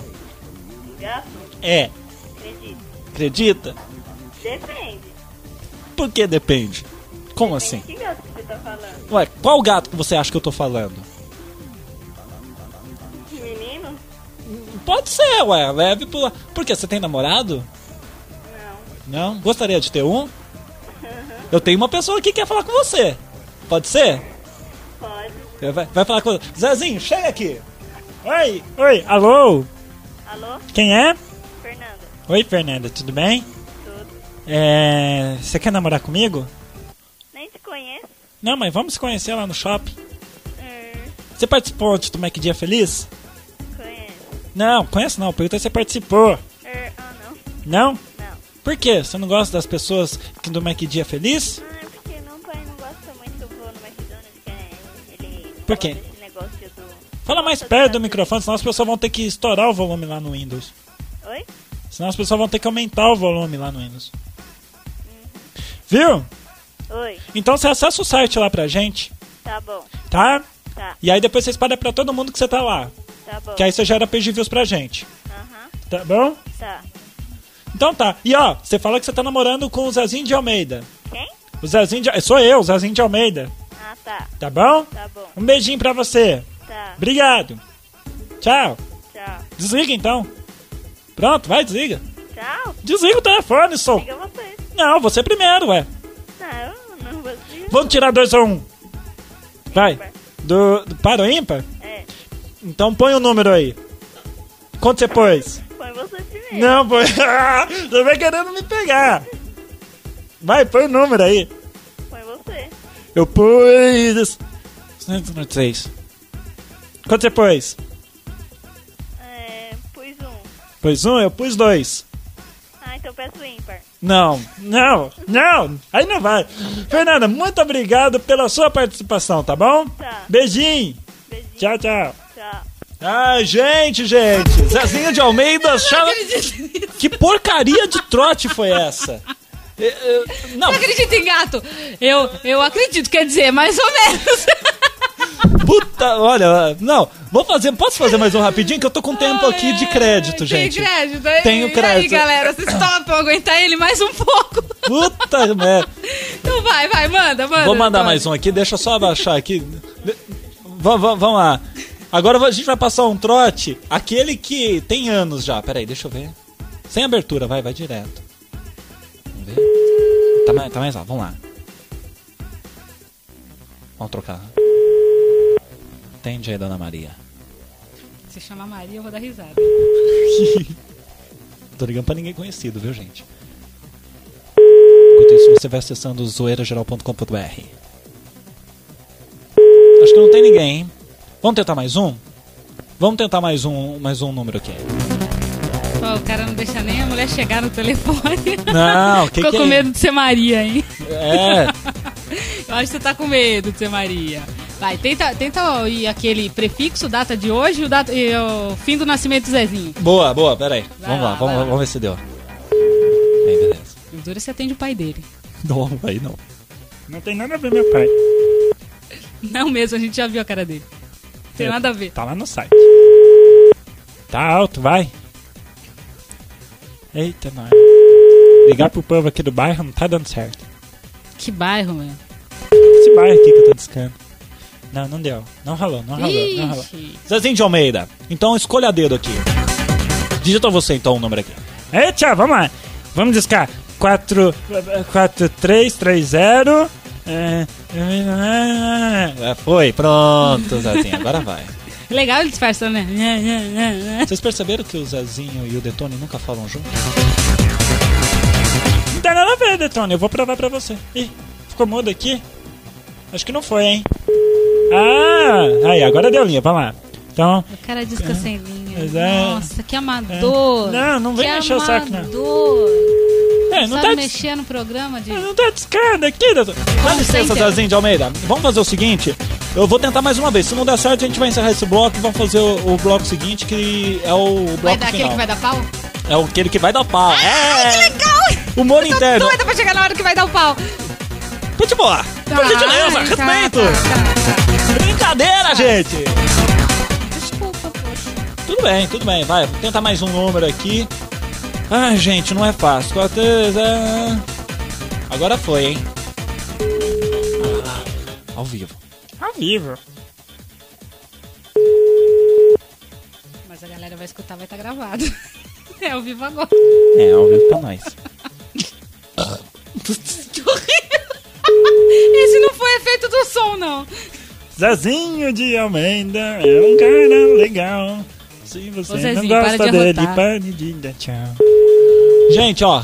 S8: Gato?
S2: É.
S8: Acredito.
S2: Acredita?
S8: Depende.
S2: Por que depende? Como assim?
S8: Que gato que você tá falando?
S2: Ué, qual gato que você acha que eu tô falando?
S8: Menino?
S2: Pode ser, ué, leve pro... Por quê? Você tem namorado?
S8: Não.
S2: Não? Gostaria de ter um? Eu tenho uma pessoa aqui que quer falar com você. Pode ser?
S8: Pode.
S2: Vai, vai falar com... Zezinho, chega aqui.
S6: Oi, oi, alô?
S8: Alô?
S6: Quem é?
S8: Fernanda.
S6: Oi, Fernanda, tudo bem?
S8: Tudo.
S6: É. Você quer namorar comigo?
S8: Nem te conheço.
S6: Não, mas vamos se conhecer lá no shopping.
S8: Hum,
S6: Você participou do Mac Dia Feliz?
S8: conheço.
S6: Não, conheço não. Perguntei se você participou.
S8: Hum, ah, não.
S6: Não? Por quê? Você não gosta das pessoas que do Mac Dia Feliz?
S8: Ah, é porque meu pai não gosta muito que eu vou no McDonald's, que é- ele...
S6: Por quê?
S8: fala do...
S6: Mais perto do microfone, senão as pessoas vão ter que estourar o volume lá no Windows.
S8: Oi?
S6: Senão as pessoas vão ter que aumentar o volume lá no Windows. Viu?
S8: Oi.
S6: Então você acessa o site lá pra gente,
S8: Tá bom.
S6: tá?
S8: Tá.
S6: E aí depois você espalha pra todo mundo que você tá lá.
S8: Tá bom.
S6: Que aí você gera page views pra gente.
S8: Aham.
S6: Tá bom?
S8: Tá.
S6: Então tá. E ó, você fala que você tá namorando com o Zezinho de Almeida.
S8: Quem?
S6: O Zezinho de... Sou eu, o Zezinho de Almeida.
S8: Ah, tá.
S6: Tá bom?
S8: Tá bom.
S6: Um beijinho pra você.
S8: Tá.
S6: Obrigado. Tchau.
S8: Tchau.
S6: Desliga então. Pronto, vai, desliga.
S8: Tchau.
S6: Desliga o telefone, sou.
S8: Liga você.
S6: Não, você primeiro, ué.
S8: Não, não vou desligar.
S6: Vamos tirar dois ou um. Vai. Do, do para ou ímpar?
S8: É.
S6: Então põe o número aí. Quanto você pôs?
S8: Põe você.
S6: Não, põe. você vai querendo me pegar. Vai, põe o número aí.
S8: Põe você.
S6: Eu pus. 196. Quanto você pôs?
S8: É, pus um.
S6: Pôs um, eu pus dois.
S8: Ah, então peço ímpar.
S6: Não, não, não, aí não vai. Fernanda, muito obrigado pela sua participação, tá bom?
S8: Tá.
S6: Beijinho.
S8: Beijinho.
S6: Tchau, tchau.
S2: Ai, gente, gente. Zezinho de Almeida chama... Que porcaria de trote foi essa? É, é, Não,
S1: Você acredita em gato? Eu, eu acredito, quer dizer, mais ou menos.
S2: puta, olha, não, vou fazer, posso fazer mais um rapidinho que eu tô com tempo aqui de crédito, gente.
S1: Tem crédito. aí-
S2: Tenho
S1: E aí,
S2: crédito.
S1: galera, vocês topam aguentar ele mais um pouco?
S2: Puta merda.
S1: Então vai, vai, manda, manda.
S2: Vou mandar
S1: Vai.
S2: mais um aqui, deixa eu só abaixar aqui. Vamos lá. Agora a gente vai passar um trote, aquele que tem anos já. Peraí, deixa eu ver. Sem abertura, vai, vai direto. Vamos ver. Tá mais, tá mais alto, vamos lá. Vamos trocar. Entende aí, dona Maria.
S1: Se chamar Maria, eu vou dar risada.
S2: Tô ligando pra ninguém conhecido, viu, gente? Enquanto isso, você vai acessando zoeirageral.com.br. Acho que não tem ninguém, hein? Vamos tentar mais um? Vamos tentar mais um, mais um número aqui.
S1: O cara não deixa nem a mulher chegar no telefone.
S2: Não, que
S1: Ficou
S2: que
S1: com
S2: é
S1: medo de ser Maria, hein?
S2: É,
S1: Eu acho que você tá com medo de ser Maria. Vai, tenta, tenta ir aquele prefixo, data de hoje e o, data, e o fim do nascimento do Zezinho.
S2: boa, boa, peraí.
S1: Vai
S2: Vamos
S1: lá,
S2: lá, vamos,
S1: lá.
S2: vamos ver se deu. Bem, beleza.
S1: O duro você atende o pai dele.
S2: Não, vai não.
S6: Não tem nada a ver, meu pai.
S1: Não mesmo, a gente já viu a cara dele. Tem nada a ver.
S6: Tá lá no site. Tá alto, vai. Eita, nós. Ligar pro povo aqui do bairro não tá dando certo.
S1: Que bairro, meu.
S6: Esse bairro aqui que eu tô discando. Não, não deu. Não rolou, não rolou, não rolou.
S1: Ixi.
S2: Zezinho de Almeida. Então escolha dedo aqui. Digita você então o número aqui.
S6: Eita, vamos lá. Vamos discar. 4, 4, 3, 3, 0. É,
S2: É, foi, pronto, Zezinho. Agora vai.
S1: Legal ele disfarçando, né?
S2: Vocês perceberam que o Zezinho e o Detone nunca falam juntos?
S6: não tem nada a ver, Detone. Eu vou provar pra você. Ih, ficou mudo aqui? Acho que não foi, hein? Ah, aí, agora deu linha. Vamos lá. Então,
S1: O cara disca sem linha.
S6: É-
S1: Nossa, que amador.
S6: Não, não vem
S1: que
S6: mexer o saco, não. É, não
S1: Sabe
S6: tá,
S1: mexer no programa de...
S6: não tá discando aqui, Detone.
S2: Dá licença. Zezinho de Almeida. Vamos fazer o seguinte. Eu vou tentar mais uma vez. Se não der certo, a gente vai encerrar esse bloco e vamos fazer o, o bloco seguinte, que é o bloco
S1: Vai dar aquele
S2: final.
S1: que vai dar pau?
S2: É aquele que vai dar pau. é!
S1: Que legal!
S2: Humor
S1: Eu
S2: interno.
S1: doida pra chegar na hora que vai dar o pau.
S2: Pode boa. Por gentileza,
S1: Ai, tá,
S2: respeito.
S1: tá, tá,
S2: Brincadeira, gente.
S1: tá. Desculpa, poxa.
S2: Tudo bem, tudo bem. Vai, vou tentar mais um número aqui. Ai, gente, não é fácil. Agora foi, hein? Ao vivo.
S6: Ao vivo.
S1: Mas a galera vai escutar, vai estar gravado. É ao vivo agora.
S2: É, ao vivo pra nós.
S1: Esse não foi efeito do som, não.
S6: Zezinho de Almeida é um cara legal. Se você
S1: Ô, Zezinho,
S6: não
S1: para
S6: gosta
S1: de
S6: dele,
S1: arrotar.
S6: dar tchau.
S2: Gente, ó.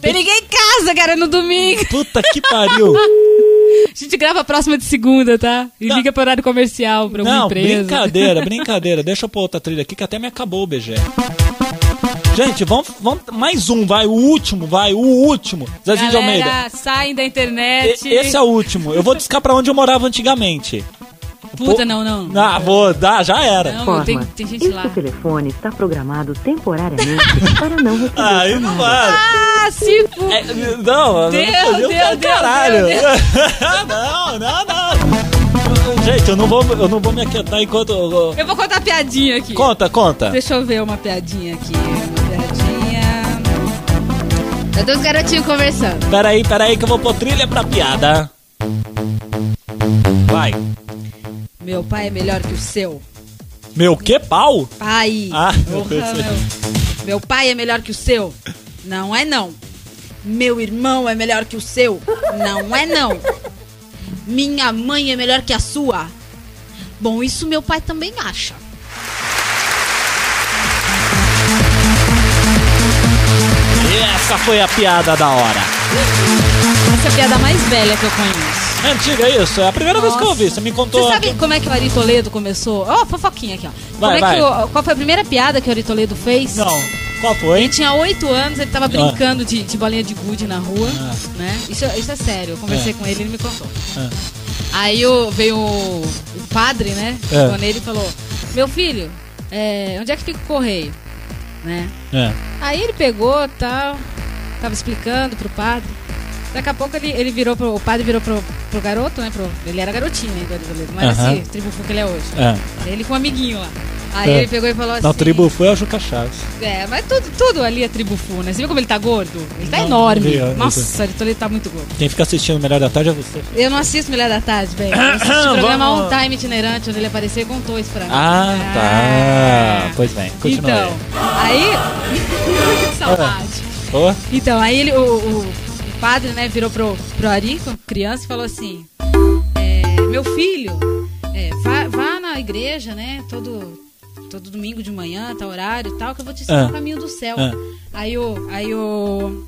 S1: Tem ninguém em casa, cara, no domingo.
S2: Puta que pariu.
S1: A gente grava a próxima de segunda, tá? E liga para horário comercial pra uma
S2: Não,
S1: empresa.
S2: brincadeira, brincadeira. Deixa eu pôr outra trilha aqui que até me acabou o BG. Gente, vamos, vamos. Mais um, vai. O último, vai. O último. Zezinho de Almeida.
S1: Galera, saem da internet.
S2: E- Esse é o último. Eu vou discar pra onde eu morava antigamente.
S1: Puta, não, não.
S2: Ah, vou dar, já era.
S1: Não, tem, tem gente lá.
S9: Este telefone está programado temporariamente para não receber
S2: Aí não vai.
S1: Ah, se.
S2: É, não,
S1: Deu,
S2: não fodeu
S1: deu,
S2: pra
S1: deu,
S2: caralho.
S1: deu,
S2: não, não, não. Gente, eu não vou, eu não vou me aquietar enquanto. eu-
S1: Eu vou contar piadinha aqui.
S2: Conta, conta.
S1: Deixa eu ver uma piadinha aqui. Uma piadinha. É dois garotinhos conversando.
S2: Peraí, peraí, que eu vou pôr trilha pra piada. Vai.
S1: Meu pai é melhor que o seu.
S2: Meu que pau?
S1: Pai.
S2: Ah,
S1: Porra, meu. Meu pai é melhor que o seu. Não é não. Meu irmão é melhor que o seu. Não é não. Minha mãe é melhor que a sua. Bom, isso meu pai também acha.
S2: E essa foi a piada da hora.
S1: Essa é a piada mais velha que eu conheço.
S2: É antiga isso, é a primeira vez que eu ouvi. Você me contou.
S1: Você sabe como é que o Ari Toledo começou? Ó, fofoquinha aqui, ó. Como
S2: Vai,
S1: é
S2: vai.
S1: que o- qual foi a primeira piada que o Ari Toledo fez?
S2: Não. Qual foi?
S1: Ele tinha oito anos, ele tava brincando de, de bolinha de gude na rua,
S2: Ah.
S1: né? Isso, isso é sério, eu conversei
S2: É.
S1: com ele, ele me contou.
S2: Ah.
S1: Aí o- veio o, o padre, né?
S2: É.
S1: Chegou nele e falou: Meu filho, é, onde é que fica o correio? Né?
S2: É.
S1: Aí ele pegou tal, tava explicando pro padre. Daqui a pouco ele, ele virou pro. O padre virou pro, pro garoto, né? Pro, ele era garotinho ainda, não era
S2: Aham.
S1: esse tribufu que ele é hoje.
S2: É.
S1: Ele com um amiguinho lá. Aí
S2: É.
S1: ele pegou e falou assim.
S2: Não, tribo foi a Juca Chaves.
S1: É, mas tudo, tudo ali é tribufu, né? Você viu como ele tá gordo? Ele tá
S2: Não,
S1: enorme.
S2: eu-
S1: Nossa, ele, ele tá muito gordo.
S2: Quem fica assistindo o Melhor da Tarde é você.
S1: Eu não assisto Mulher da Tarde, velho. Eu assisti o programa. On Time itinerante, onde ele apareceu e contou isso pra mim.
S2: Ah, tá. Pois bem, continua
S1: Então, aí. que saudade.
S2: Ô,
S1: Então, aí ele, o, o- o padre, né, virou pro, pro Ari, criança, e falou assim: é, Meu filho, é, vá, vá na igreja, né, todo, todo domingo de manhã, tá horário e tal, que eu vou te ensinar
S2: Ah.
S1: o caminho do céu.
S2: Ah.
S1: Aí o. Aí o.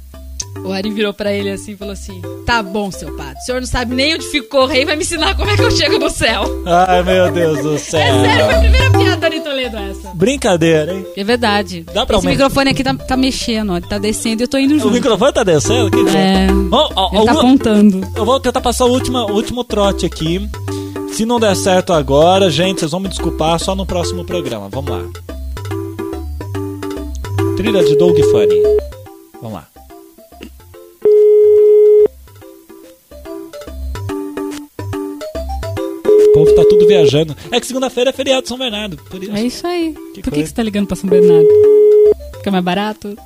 S1: O Ari virou pra ele assim e falou assim: Tá bom, seu padre. O senhor não sabe nem onde ficou o rei, vai me ensinar como é que eu chego no céu.
S2: Ai, meu Deus do céu.
S1: É sério, foi a primeira piada do Ari Toledo essa.
S2: Brincadeira, hein?
S1: É verdade.
S2: Dá pra
S1: Esse
S2: aumentar?
S1: microfone aqui tá, tá mexendo, ó. Ele tá descendo e eu tô indo
S2: O
S1: junto.
S2: microfone tá descendo? Que
S1: É.
S2: Ó, ó,
S1: Ele tá apontando.
S2: Eu vou tentar passar o último, o último trote aqui. Se não der certo agora, gente, vocês vão me desculpar só no próximo programa. Vamos lá. Trilha de Doug Funny. Vamos lá. Povo tá tudo viajando. É que segunda-feira é feriado de São Bernardo. Por isso.
S1: É isso aí.
S2: Que
S1: Por que, que você tá ligando pra São Bernardo? Fica mais barato?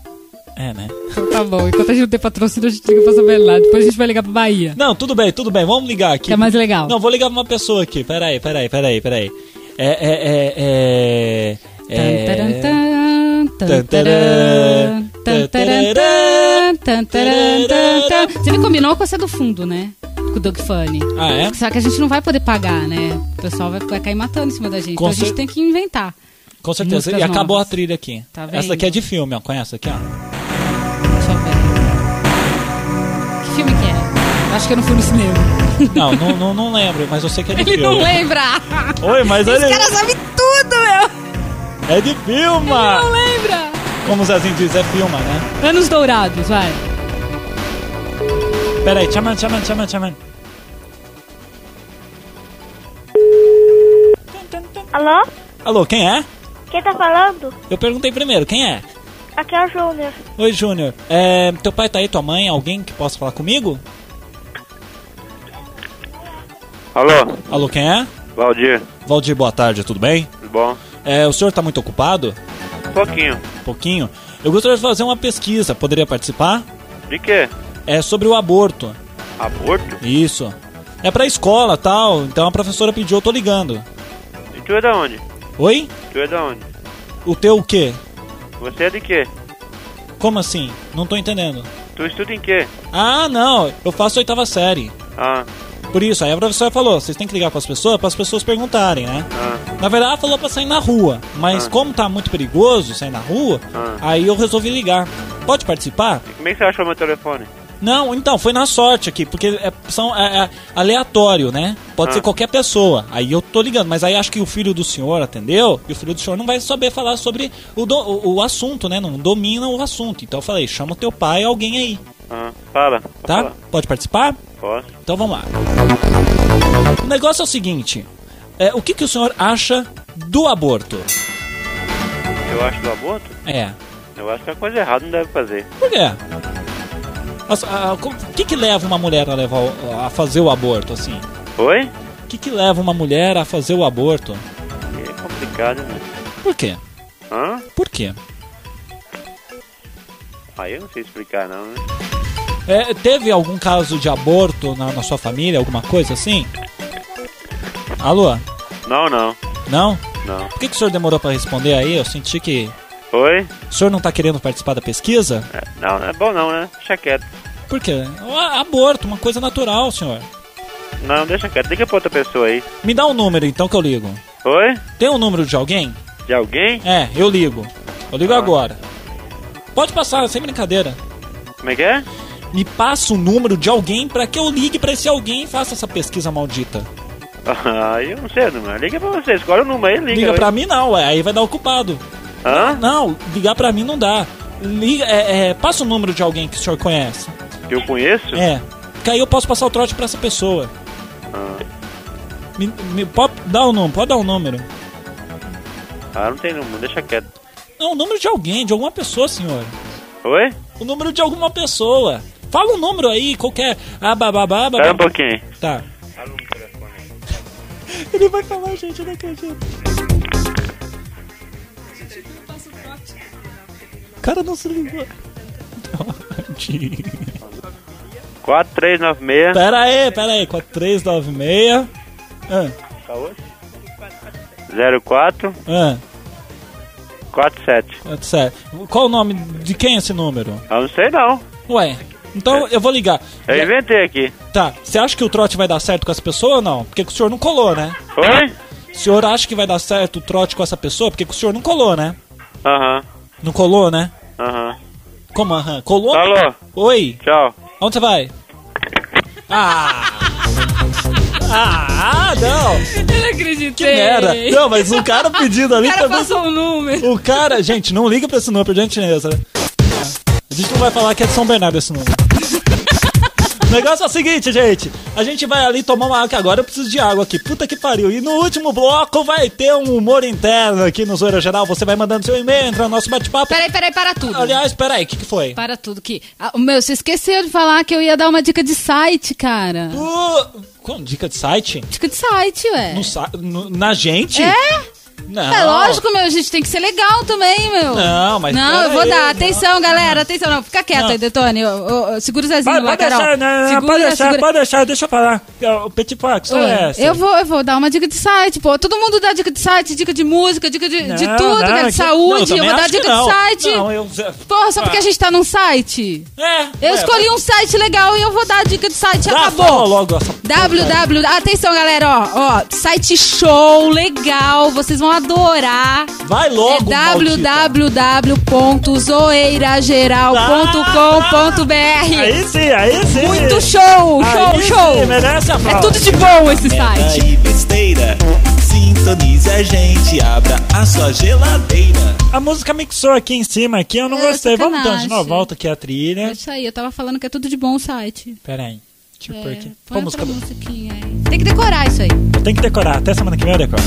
S2: É, né?
S1: Então tá bom. Enquanto a gente não tem patrocínio, a gente liga pra São Bernardo. Depois a gente vai ligar pra Bahia.
S2: Não, tudo bem, tudo bem. Vamos ligar aqui.
S1: Que é mais legal.
S2: Não, vou ligar pra uma pessoa aqui. Peraí, peraí, peraí, peraí. É, é, é, é... é...
S1: Você me combinou com essa do fundo, né? Com o Doug Funny.
S2: Ah, é?
S1: Só que a gente não vai poder pagar, né? O pessoal vai, vai cair matando em cima da gente.
S2: Com
S1: então a gente tem que inventar.
S2: Com certeza.
S1: Músicas
S2: E acabou
S1: novas.
S2: a trilha aqui.
S1: Tá
S2: Essa daqui é de filme, ó. Conhece aqui, ó.
S1: Deixa eu ver. Que filme que é? Acho que eu não fui no cinema.
S2: Não, não, não, não lembro, mas eu sei que é de
S1: Ele
S2: filme.
S1: não lembra!
S2: Oi, mas
S1: Esse
S2: ele
S1: cara sabe tudo, meu!
S2: É de filme!
S1: Não lembra!
S2: Como o Zezinho diz, é filma, né?
S1: Anos Dourados, vai.
S2: Pera aí, chaman, chaman, chaman, chaman.
S8: Alô?
S2: Alô, quem é?
S8: Quem tá falando?
S2: Eu perguntei primeiro, quem é?
S8: Aqui é o Júnior.
S2: Oi, Júnior. É, teu pai tá aí, tua mãe, alguém que possa falar comigo?
S10: Alô,
S2: Alô, quem é?
S10: Valdir,
S2: Valdir, boa tarde, tudo bem?
S10: tudo bom?
S2: É, o senhor tá muito ocupado?
S10: Pouquinho.
S2: Pouquinho. Eu gostaria de fazer uma pesquisa, poderia participar?
S10: De quê?
S2: É sobre o aborto.
S10: Aborto?
S2: Isso. É pra escola tal, então a professora pediu, eu tô ligando.
S10: E tu é da onde?
S2: Oi?
S10: Tu é da onde?
S2: O teu o quê?
S10: Você é de quê?
S2: Como assim? Não tô entendendo.
S10: Tu estuda em quê?
S2: Ah, não, eu faço oitava série.
S10: Ah,
S2: Por isso, aí a professora falou, vocês têm que ligar pras pessoas, para as pessoas perguntarem, né?
S10: ah,
S2: Na verdade, ela falou pra sair na rua, mas
S10: Ah.
S2: como tá muito perigoso sair na rua,
S10: Ah.
S2: aí eu resolvi ligar. Pode participar?
S10: como é que você achou meu telefone?
S2: Não, então, foi na sorte aqui, porque é, são, é, é aleatório, né? Pode
S10: Ah.
S2: ser qualquer pessoa. Aí eu tô ligando, mas aí acho que o filho do senhor atendeu, e o filho do senhor não vai saber falar sobre o, do- o, o assunto, né? Não domina o assunto. Então eu falei, chama o teu pai, alguém aí,
S10: Ah, fala.
S2: Tá? Pode participar?
S10: Posso?
S2: Então vamos lá. O negócio é o seguinte: é, o que, que o senhor acha do aborto?
S10: Eu acho do aborto?
S2: É.
S10: Eu acho que é coisa errada, não deve fazer.
S2: Por quê? As- a- co- O que, que leva uma mulher a, levar, a fazer o aborto assim?
S10: Oi?
S2: O que, que leva uma mulher a fazer o aborto?
S10: É complicado, né?
S2: Por quê?
S10: Hã?
S2: Por quê?
S10: Aí eu não sei explicar não, né?
S2: É, teve algum caso de aborto na, na sua família, alguma coisa assim? Alô?
S10: Não, não,
S2: Não?
S10: não.
S2: Por que, que o senhor demorou pra responder aí? Eu senti que.
S10: Oi?
S2: O senhor não tá querendo participar da pesquisa?
S10: É, não, não é bom não, né? Deixa quieto.
S2: Por quê? A- aborto, uma coisa natural, senhor.
S10: Não, deixa quieto. Liga pra outra pessoa aí.
S2: Me dá um número então que eu ligo.
S10: Oi?
S2: Tem um número de alguém?
S10: De alguém?
S2: É, eu ligo. Eu ligo
S10: Ah.
S2: agora. Pode passar, sem brincadeira.
S10: Como é que é?
S2: Me passa o número de alguém pra que eu ligue pra esse alguém e faça essa pesquisa maldita.
S10: Ah, eu não sei o número. Liga pra você, escolhe o número aí, liga.
S2: Liga pra mim não, ué, aí vai dar ocupado.
S10: Hã?
S2: Não, ligar pra mim não dá. Liga, é, é, passa o número de alguém que o senhor conhece.
S10: Que eu conheço?
S2: É. Que aí eu posso passar o trote pra essa pessoa.
S10: Ah,
S2: Me, me- pode dar o número, pode dar o número.
S10: ah, não tem número, deixa quieto.
S2: Não, o número de alguém, de alguma pessoa, senhor.
S10: Oi?
S2: O número de alguma pessoa. Fala um número aí, qualquer. Ah, bababá, babá.
S10: Espera um pouquinho.
S2: Tá. Ele vai falar, gente, eu não acredito. O cara não se ligou.
S10: 4396.
S2: Pera aí, pera aí. 4396. Ah,
S10: 04
S2: ah,
S10: 47.
S2: tá certo. Qual o nome de quem é esse número?
S10: Eu não sei não.
S2: Ué, então eu vou ligar.
S10: Eu inventei aqui.
S2: Tá, você acha que o trote vai dar certo com essa pessoa ou não? Porque o senhor não colou, né?
S10: Oi?
S2: O senhor acha que vai dar certo o trote com essa pessoa? Porque o senhor não colou, né?
S10: Aham,
S2: Não colou, né?
S10: aham.
S2: Como aham? Colou?
S10: Alô?
S2: Oi,
S10: Tchau.
S2: onde você vai? Ah! Ah, não!
S1: Eu não acreditei.
S2: Que merda! Não, mas o cara pedindo ali
S1: O cara
S2: foi
S1: passou um número.
S2: O cara, gente, não liga pra esse número, por gentileza. A gente não vai falar que é de São Bernardo esse número. O negócio é o seguinte, gente. A gente vai ali tomar uma água, que agora eu preciso de água aqui. Puta que pariu. E no último bloco vai ter um humor interno aqui no Zoeira Geral. Você vai mandando seu e-mail, entra no nosso bate-papo.
S1: Peraí, peraí, para tudo.
S2: Aliás, peraí, o que, que foi?
S1: Para tudo que. Ah, meu, você esqueceu de falar que eu ia dar uma dica de site, cara.
S2: Uh, com dica de site?
S1: Dica de site, ué.
S2: No, sa- no- na gente?
S1: É?
S2: Não.
S1: É lógico, meu, a gente tem que ser legal também, meu.
S2: Não, mas
S1: Não, eu vou
S2: aí,
S1: dar.
S2: não.
S1: Atenção, galera, atenção. Não, fica quieto
S2: Não.
S1: aí, Detone. Segura o Zezinho
S6: Pode,
S1: lá,
S6: pode
S1: Carol.
S6: deixar, não, não,
S1: Segura,
S6: pode deixar,
S1: segura.
S6: pode deixar, deixa eu falar. O Petit
S1: Oi,
S6: é essa?
S1: eu vou, eu vou dar uma dica de site, pô. Todo mundo dá dica de site, dica de música, dica de, de tudo, cara, de saúde. Eu
S2: também
S1: vou dar dica de site.
S2: Não, eu...
S1: Porra, só porque a gente tá num site.
S2: É,
S1: Eu
S2: ué,
S1: escolhi um site legal e eu vou dar a dica de site.
S2: Já
S1: Acabou.
S2: logo essa
S1: www. Atenção, galera, ó, ó. Site show, legal. Vocês vão adorar.
S2: Vai logo,
S1: é www.zoeirageral.com.br
S6: Aí sim, aí sim.
S1: Muito show, show,
S6: Aí
S1: show.
S6: Sim, merece a
S1: É
S6: prova.
S1: tudo de bom esse
S11: Meta
S1: site.
S11: e besteira. Sintonize a gente, abra a sua geladeira.
S6: A música mixou aqui em cima, aqui eu não
S1: É,
S6: gostei. Vamos então de
S1: sacanagem.
S6: novo, volta aqui a
S1: É
S6: trilha.
S1: isso aí, eu tava falando que é tudo de bom o site.
S6: Pera aí. Eu
S1: É,
S6: aqui.
S1: põe
S6: Qual música?
S1: musiquinha aí. Tem que decorar isso aí.
S6: Tem que decorar. Até semana que vem eu decoro.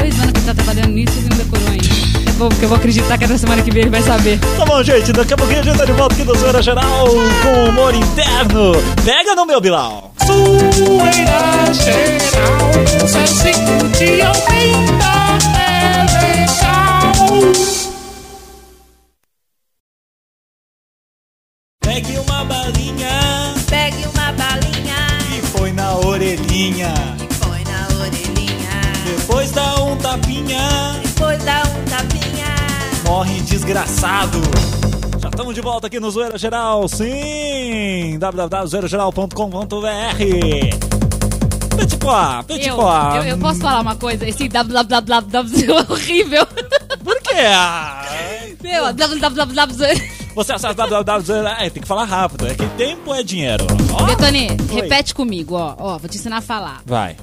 S1: Dois anos que ele tá trabalhando nisso e não decorou ainda. É bom, porque eu vou acreditar que até semana que vem ele vai saber.
S2: Tá bom, gente, daqui a pouquinho a gente tá de volta aqui no Zoeira Geral com humor interno. Pega no meu Bilal.
S4: Zoeira geral, se curte aumenta, é legal.
S2: Tapinha.
S12: Depois dá um tapinha.
S2: Morre desgraçado. Já estamos de volta aqui no Zoeira Geral, sim! www.zoeirageral.com.br Petipó, Petipó.
S1: Eu, eu, eu posso falar uma coisa? Esse www é horrível.
S2: Por quê?
S1: Meu, www.
S2: Você acessa www. É, tem que falar rápido. É que tempo é dinheiro. Ó,
S1: Betoni, repete comigo, ó. Ó, vou te ensinar a falar.
S2: Vai.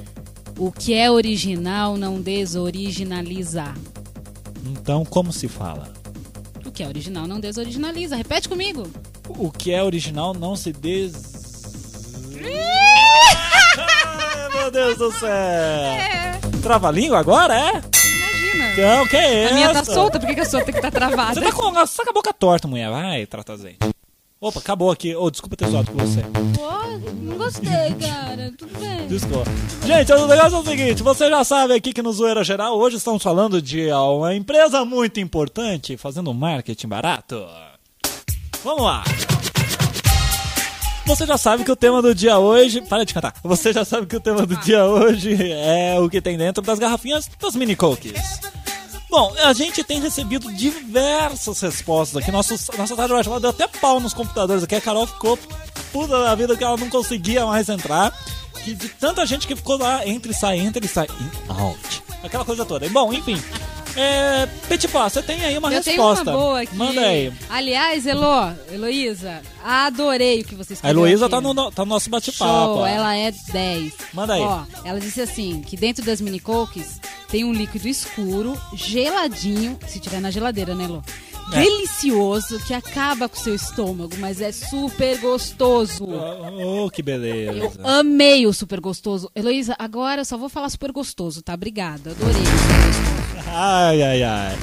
S1: O que é original não desoriginaliza.
S2: Então, como se fala?
S1: O que é original não desoriginaliza. Repete comigo.
S2: O que é original não se des. Meu Deus do céu! Trava-língua agora, é?
S1: Imagina.
S2: Não, que é
S1: A minha tá solta, por que, que a sua tem que estar travada?
S2: Você tá com, você tá com a boca torta, mulher. Vai, tratazente. Opa, acabou aqui. Ô, desculpa ter zoado com você.
S1: Pô, não gostei, cara. Tudo bem.
S2: Desculpa. Gente, o negócio é o seguinte: você já sabe aqui que no Zoeira Geral hoje estamos falando de uma empresa muito importante fazendo marketing barato. Vamos lá. Você já sabe que o tema do dia hoje. Para de cantar. Você já sabe que o tema do dia hoje é o que tem dentro das garrafinhas das mini cookies. Bom, a gente tem recebido diversas respostas aqui. Nosso, nossa tarde vai falar, deu até pau nos computadores aqui. A Carol ficou puta da vida que ela não conseguia mais entrar. Que de tanta gente que ficou lá, entra e sai, entra e sai, out. Aquela coisa toda. E, bom, enfim. É, Petipó, você tem aí uma
S1: Eu tenho
S2: resposta.
S1: uma boa aqui.
S2: Manda aí.
S1: Aliás, Elo, Heloísa, adorei o que você
S2: A Heloísa tá no, tá no nosso bate-papo.
S1: Ela é 10.
S2: Manda aí.
S1: Ó, ela disse assim, que dentro das mini cookies tem um líquido escuro, geladinho, se tiver na geladeira, né, Lô?
S2: É.
S1: Delicioso, que acaba com o seu estômago, mas é super gostoso.
S2: Oh, que beleza.
S1: Amei o super gostoso. Heloísa, agora eu só vou falar super gostoso, tá? Obrigada, adorei o super gostoso.
S2: Ai, ai, ai.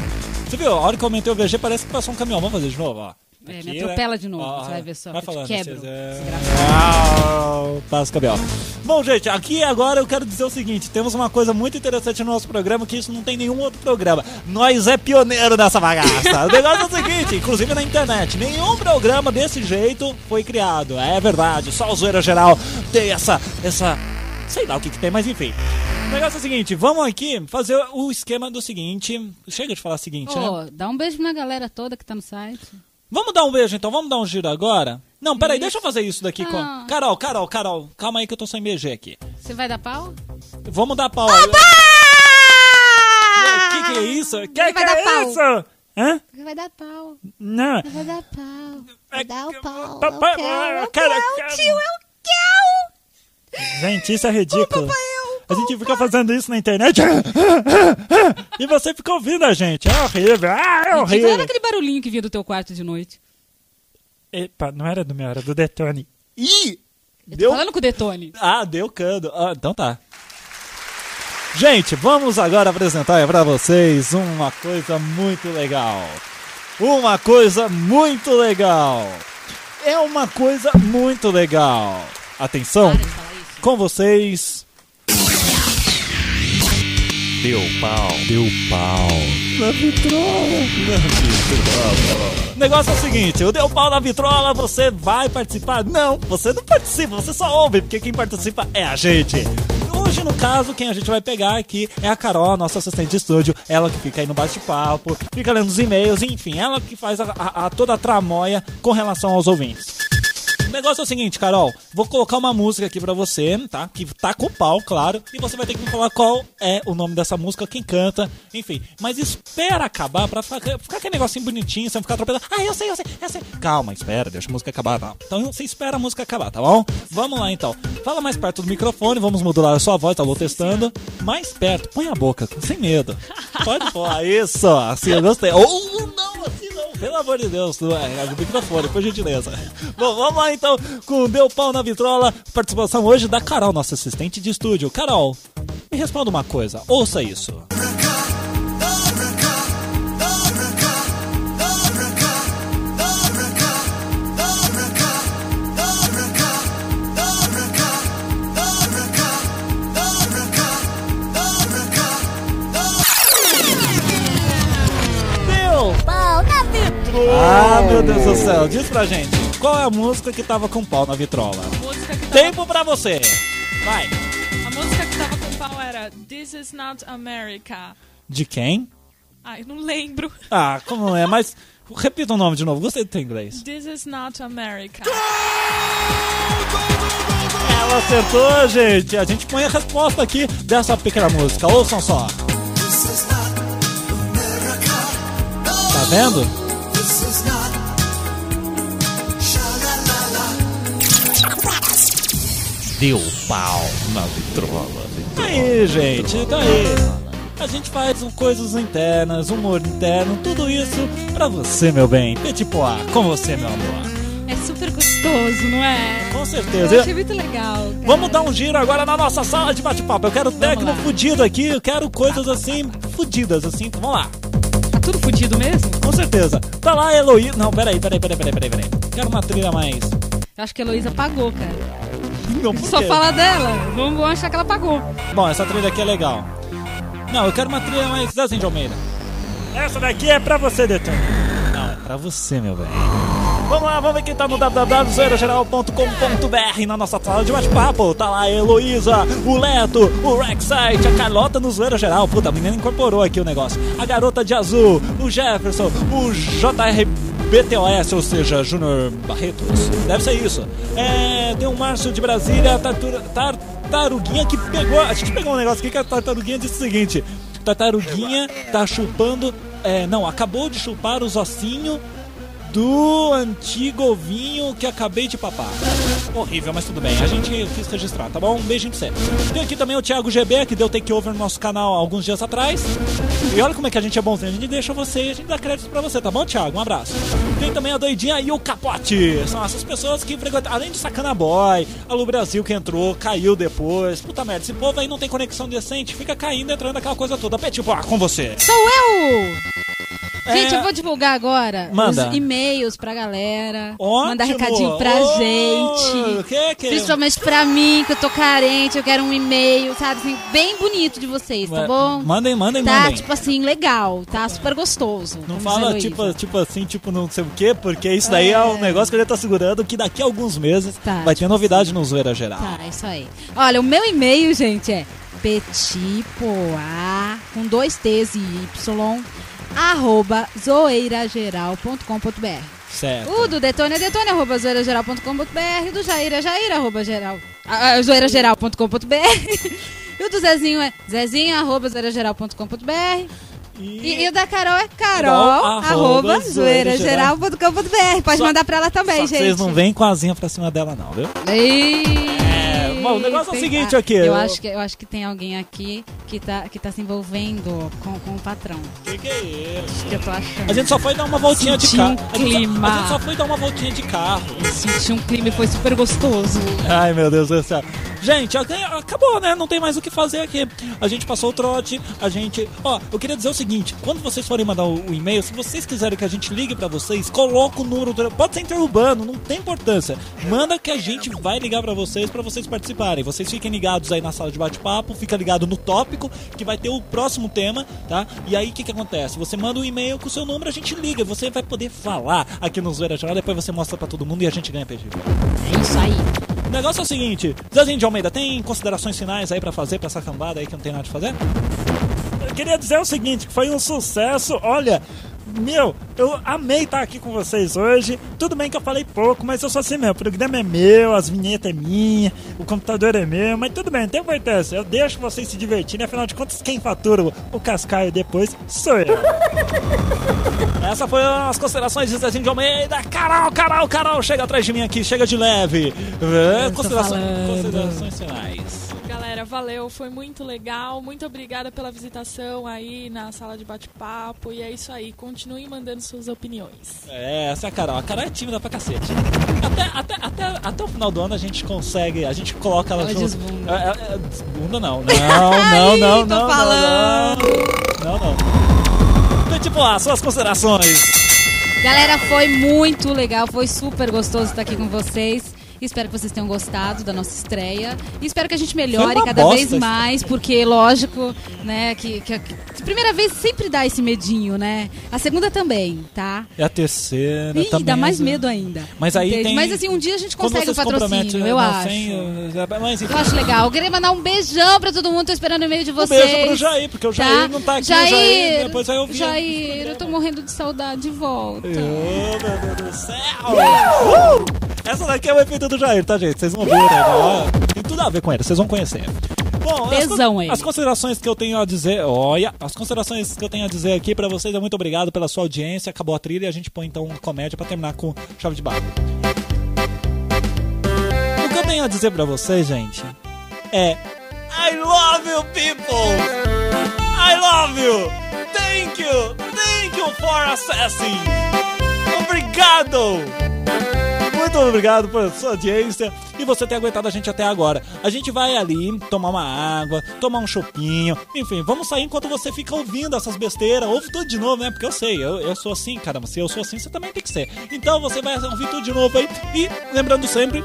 S2: Você viu? A hora que eu aumentei o VG parece que passou um caminhão. Vamos fazer de novo, ó.
S1: É,
S2: Aqui,
S1: me atropela
S2: né?
S1: de novo,
S2: Ó,
S1: você vai ver só,
S2: Vai falando,
S1: quebro,
S2: é... Uau, Passa o cabelo. Bom, gente, aqui agora eu quero dizer o seguinte: temos uma coisa muito interessante no nosso programa que isso não tem nenhum outro programa. Nós é pioneiro nessa bagaça. o negócio é o seguinte: inclusive na internet, nenhum programa desse jeito foi criado. É verdade, só o Zoeira Geral tem essa. essa. Sei lá o que, que tem, mas enfim. O negócio é o seguinte: vamos aqui fazer o esquema do seguinte. Chega de falar o seguinte, né?
S1: Ô, dá um beijo na galera toda que tá no site.
S2: Vamos dar um beijo então, vamos dar um giro agora? Não, peraí, deixa eu fazer isso daqui com.
S1: Ah.
S2: Carol, Carol, Carol, calma aí que eu tô sem BG aqui.
S1: Você vai dar pau?
S2: Vamos dar pau aí. O que, que é isso? Que,
S1: Ele
S2: que
S1: vai dar
S2: é
S1: pau.
S2: isso? Hã?
S1: Vai dar pau.
S2: Não.
S1: Vai dar pau. Vai dar o pau.
S2: Pa- pa-
S1: Eu quero, eu quero,
S2: cara.
S1: tio, eu quero.
S6: Gente, isso é ridículo. A gente fica fazendo isso na internet e você fica ouvindo a gente. É horrível. Ah, é horrível.
S1: Era aquele barulhinho que vinha do teu quarto de noite.
S6: Epa, não era do meu, era do Detone.
S2: Ih!
S1: Eu tô
S2: Deu-
S1: falando com o Detone.
S2: Ah, deu cano. Ah, então tá. Gente, vamos agora apresentar pra vocês uma coisa muito legal. Uma coisa muito legal. É uma coisa muito legal. Atenção, com vocês.
S5: Deu pau, deu pau.
S2: Na vitrola. Na vitrola. O negócio é o seguinte, o Deu Pau na Vitrola, você vai participar? Não, você não participa, você só ouve, porque quem participa é a gente. Hoje, no caso, quem a gente vai pegar aqui é a Carol, a nossa assistente de estúdio. Ela que fica aí no bate-papo, fica lendo os e-mails, enfim, ela que faz a, a- a- toda a tramóia com relação aos ouvintes. Negócio é o seguinte, Carol, vou colocar uma música aqui pra você, tá? Que tá com pau, claro, e você vai ter que me falar qual é o nome dessa música, quem canta, enfim. Mas espera acabar pra ficar, ficar aquele negocinho bonitinho, você não ficar atropelando. Ah, eu sei, eu sei, eu sei. Calma, espera, deixa a música acabar, tá? Então você espera a música acabar, tá bom? Vamos lá então. Fala mais perto do microfone, vamos modular a sua voz, tá? Vou testando. Mais perto, põe a boca, sem medo. Pode falar, isso, assim eu gostei. Ou assim não. Pelo amor de Deus, tu- é, microfone, por gentileza. Bom, vamos lá então com o Deu Pau na Vitrola. Participação hoje da Carol, nossa assistente de estúdio. Carol, me responda uma coisa, ouça isso. Ah, meu Deus do céu. Diz pra gente, qual é a música que tava com pau na vitrola? Tempo pra você. Vai.
S1: A
S13: agora This is not America.
S2: De quem?
S13: Ai, não lembro.
S2: Ah, como é? Mas repita o nome de novo. Gostei do teu inglês.
S13: This is not America.
S2: Ela acertou, gente. A gente põe a resposta aqui dessa pequena música. Ouçam só. Tá vendo? Deu pau na vitrola. Aí, gente, tá aí. A gente faz um- coisas internas, humor interno, tudo isso pra você, meu bem. Petit Pois, com você, meu amor.
S1: É super gostoso, não é?
S2: Com certeza.
S1: Eu achei muito legal. cara.
S2: Vamos dar um giro agora na nossa sala de bate-papo. Eu quero técnico
S1: lá.
S2: fudido aqui, eu quero coisas assim, fudidas, assim. Então vamos lá.
S1: Tá tudo fudido mesmo?
S2: Com certeza. Tá lá, Heloísa. Não, peraí, peraí, peraí, peraí, peraí, peraí. Quero uma trilha mais.
S1: Eu acho que a Heloísa pagou, cara.
S2: Não,
S1: Só
S2: quê?
S1: fala dela. Vamos achar que ela pagou.
S2: Bom, essa trilha aqui é legal. Não, eu quero uma trilha mais Zezinho de Almeida.
S6: Essa daqui é pra você, Detone.
S2: Não, é pra você, meu bem. Vamos lá, vamos ver quem tá no www.zoeirageral.com.br na nossa sala de bate-papo. Tá lá a Heloísa, o Leto, o Rexite, a Carlota no Zoeira Geral. Puta, a menina incorporou aqui o negócio. A Garota de Azul, o Jefferson, o JRBTOS, ou seja, Júnior Barretos. Deve ser isso. É, tem o Márcio de Brasília, tartura, Tartaruguinha que pegou... A gente pegou um negócio aqui que a Tartaruguinha disse o seguinte. Tartaruguinha tá chupando... É, não, acabou de chupar os ossinhos do antigo vinho que acabei de papar. Horrível, mas tudo bem. A gente quis registrar, tá bom? Um beijinho pra você. Tem aqui também o Thiago GB, que deu takeover no nosso canal alguns dias atrás. E olha como é que a gente é bonzinho. A gente deixa você e a gente dá crédito pra você, tá bom, Thiago? Um abraço. Tem também a Doidinha e o Capote. São essas pessoas que frequentam. Além de Sacana Boy, a Lu Brasil que entrou, caiu depois. Puta merda, esse povo aí não tem conexão decente, fica caindo, entrando aquela coisa toda. Pé, tipo, ah, com você.
S1: Sou eu! Gente,
S2: É.
S1: eu vou divulgar agora
S2: Manda.
S1: os e-mails pra galera.
S2: Ótimo.
S1: Mandar recadinho pra
S2: Ô,
S1: gente.
S2: que que-
S1: Principalmente pra mim, que eu tô carente, eu quero um e-mail, sabe? Assim, bem bonito de vocês, tá bom?
S2: Mandem, mandem,
S1: Tá,
S2: mandem.
S1: tipo assim, legal, tá super gostoso.
S2: Não fala tipo, tipo assim, tipo não sei o quê, porque isso daí é, um negócio que ele tá segurando que daqui a alguns meses
S1: Tá,
S2: vai ter novidade no Zoeira Geral.
S1: Tá, é isso aí. Olha, o meu e-mail, gente, é petipoa, com dois T's e Y, arroba zoeirageral.com.br.
S2: Certo.
S1: O do Detone é detone, arroba zoeirageral.com.br. O do Jair é jair, arroba geral, ah, ah, zoeirageral.com.br. E o do Zezinho é zezinho, arroba zoeirageral.com.br. E, e o da Carol é carol, arroba zoeirageral.com.br. Pode
S2: Só-
S1: mandar pra ela também,
S2: Só
S1: gente.
S2: vocês não vêm com a asinha pra cima dela não, viu?
S1: É,
S2: bom, o negócio é o seguinte aqui,
S1: Eu
S2: eu-
S1: acho que, eu acho que tem alguém aqui que tá, que tá se envolvendo com, com o patrão.
S2: Que que é isso?
S1: Que eu tô achando.
S2: A gente só foi dar uma voltinha de
S1: Senti
S2: carro.
S1: um
S2: A gente só-
S1: clima.
S2: A gente só foi dar uma voltinha de carro.
S1: Senti um clima e foi super gostoso.
S2: Ai, meu Deus do céu. Gente, ac- acabou, né? Não tem mais o que fazer aqui. A gente passou o trote, a gente... Ó, eu queria dizer o seguinte, quando vocês forem mandar o, o e-mail, se vocês quiserem que a gente ligue pra vocês, coloca o número... do- Pode ser interurbano, não tem importância. Manda que a gente vai ligar pra vocês, pra vocês participarem. Vocês fiquem ligados aí na sala de bate-papo, fica ligado no tópico, que vai ter o próximo tema, tá? E aí, o que que acontece? Você manda um e-mail com o seu número, a gente liga. Você vai poder falar aqui no Zoeira Geral, depois você mostra pra todo mundo e a gente ganha PG.
S1: É isso aí.
S2: O negócio é o seguinte, Zezinho de Almeida, tem considerações finais aí pra fazer pra essa cambada aí que não tem nada de fazer?
S6: Eu queria dizer o seguinte, que foi um sucesso, olha... Meu, eu amei estar aqui com vocês hoje. Tudo bem que eu falei pouco, mas eu sou assim mesmo. O programa é meu, as vinhetas é minha, o computador é meu, mas tudo bem, não tem importância. Eu deixo vocês se divertirem, afinal de contas, quem fatura o, o cascaio depois sou eu.
S2: Essa foi as considerações de Zezinho de Almeida. Carol, Carol, Carol, chega atrás de mim aqui, chega de leve. É, considerações, considerações finais.
S13: Galera, valeu, foi muito legal. Muito obrigada pela visitação aí na sala de bate-papo. E é isso aí, continue mandando suas opiniões.
S2: É, essa é a Carol. A Carol é tímida pra cacete. Até, até, até, até o final do ano a gente consegue, a gente coloca ela
S1: Ela
S2: junto.
S1: desbunda.
S2: É, é, é, desbunda não. Não, não, não,
S1: tô
S2: não, não,
S1: falando.
S2: não. Não, não. Então, tipo, ah, suas considerações.
S1: Galera, foi muito legal, foi super gostoso estar aqui com vocês. Espero que vocês tenham gostado da nossa estreia. E espero que a gente melhore cada
S2: bosta
S1: vez mais, porque, lógico, né, que, que, que primeira vez sempre dá esse medinho, né? A segunda também, tá?
S2: E a terceira
S1: Ih,
S2: também.
S1: dá mais medo ainda.
S2: Mas aí tem-
S1: Mas assim, um dia a gente consegue o patrocínio, eu
S2: não,
S1: acho.
S2: sem, mas, enfim.
S1: Eu acho legal. Eu queria mandar um beijão pra todo mundo. Tô esperando o e-mail de
S2: Um
S1: vocês.
S2: beijo pro Jair, porque o Jair não tá aqui,
S1: Jair,
S2: Jair depois vai ouvir.
S1: Jair, eu tô morrendo de saudade de volta.
S2: Ô, meu Deus do céu! Uh! Essa daqui é o efeito do Jair, tá, gente? Vocês vão ver, né? Tem tudo a ver com ele, vocês vão conhecer. Bom, as
S1: Tesão
S2: con-
S1: ele.
S2: as considerações que eu tenho a dizer, olha, as considerações que eu tenho a dizer aqui pra vocês é muito obrigado pela sua audiência. Acabou a trilha e a gente põe então uma comédia pra terminar com chave de barro. O que eu tenho a dizer pra vocês, gente, é I love you people! I love you! Thank you! Thank you for assessing! Obrigado! Muito obrigado por sua audiência e você ter aguentado a gente até agora. A gente vai ali tomar uma água, tomar um chopinho, enfim, vamos sair enquanto você fica ouvindo essas besteiras. Ouve tudo de novo, né? Porque eu sei, eu, eu sou assim, caramba. Se eu sou assim, você também tem que ser. Então você vai ouvir tudo de novo aí. E lembrando sempre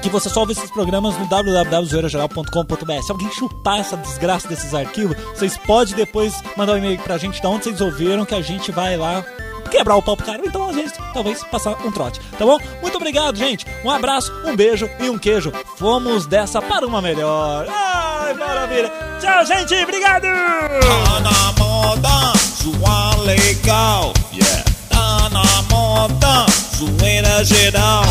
S2: que você só ouve esses programas no www.zoeirageral.com.br. Se alguém chupar essa desgraça desses arquivos, vocês podem depois mandar um e-mail pra gente de onde vocês ouviram, que a gente vai lá quebrar o pau pro cara. Então, às vezes, talvez passar um trote. Tá bom? Muito obrigado, gente. Um abraço, um beijo e um queijo. Fomos dessa para uma melhor. Ai, maravilha. Tchau, gente. Obrigado.
S11: Tá na moda, zoar legal. Yeah. Tá na moda, zoeira geral.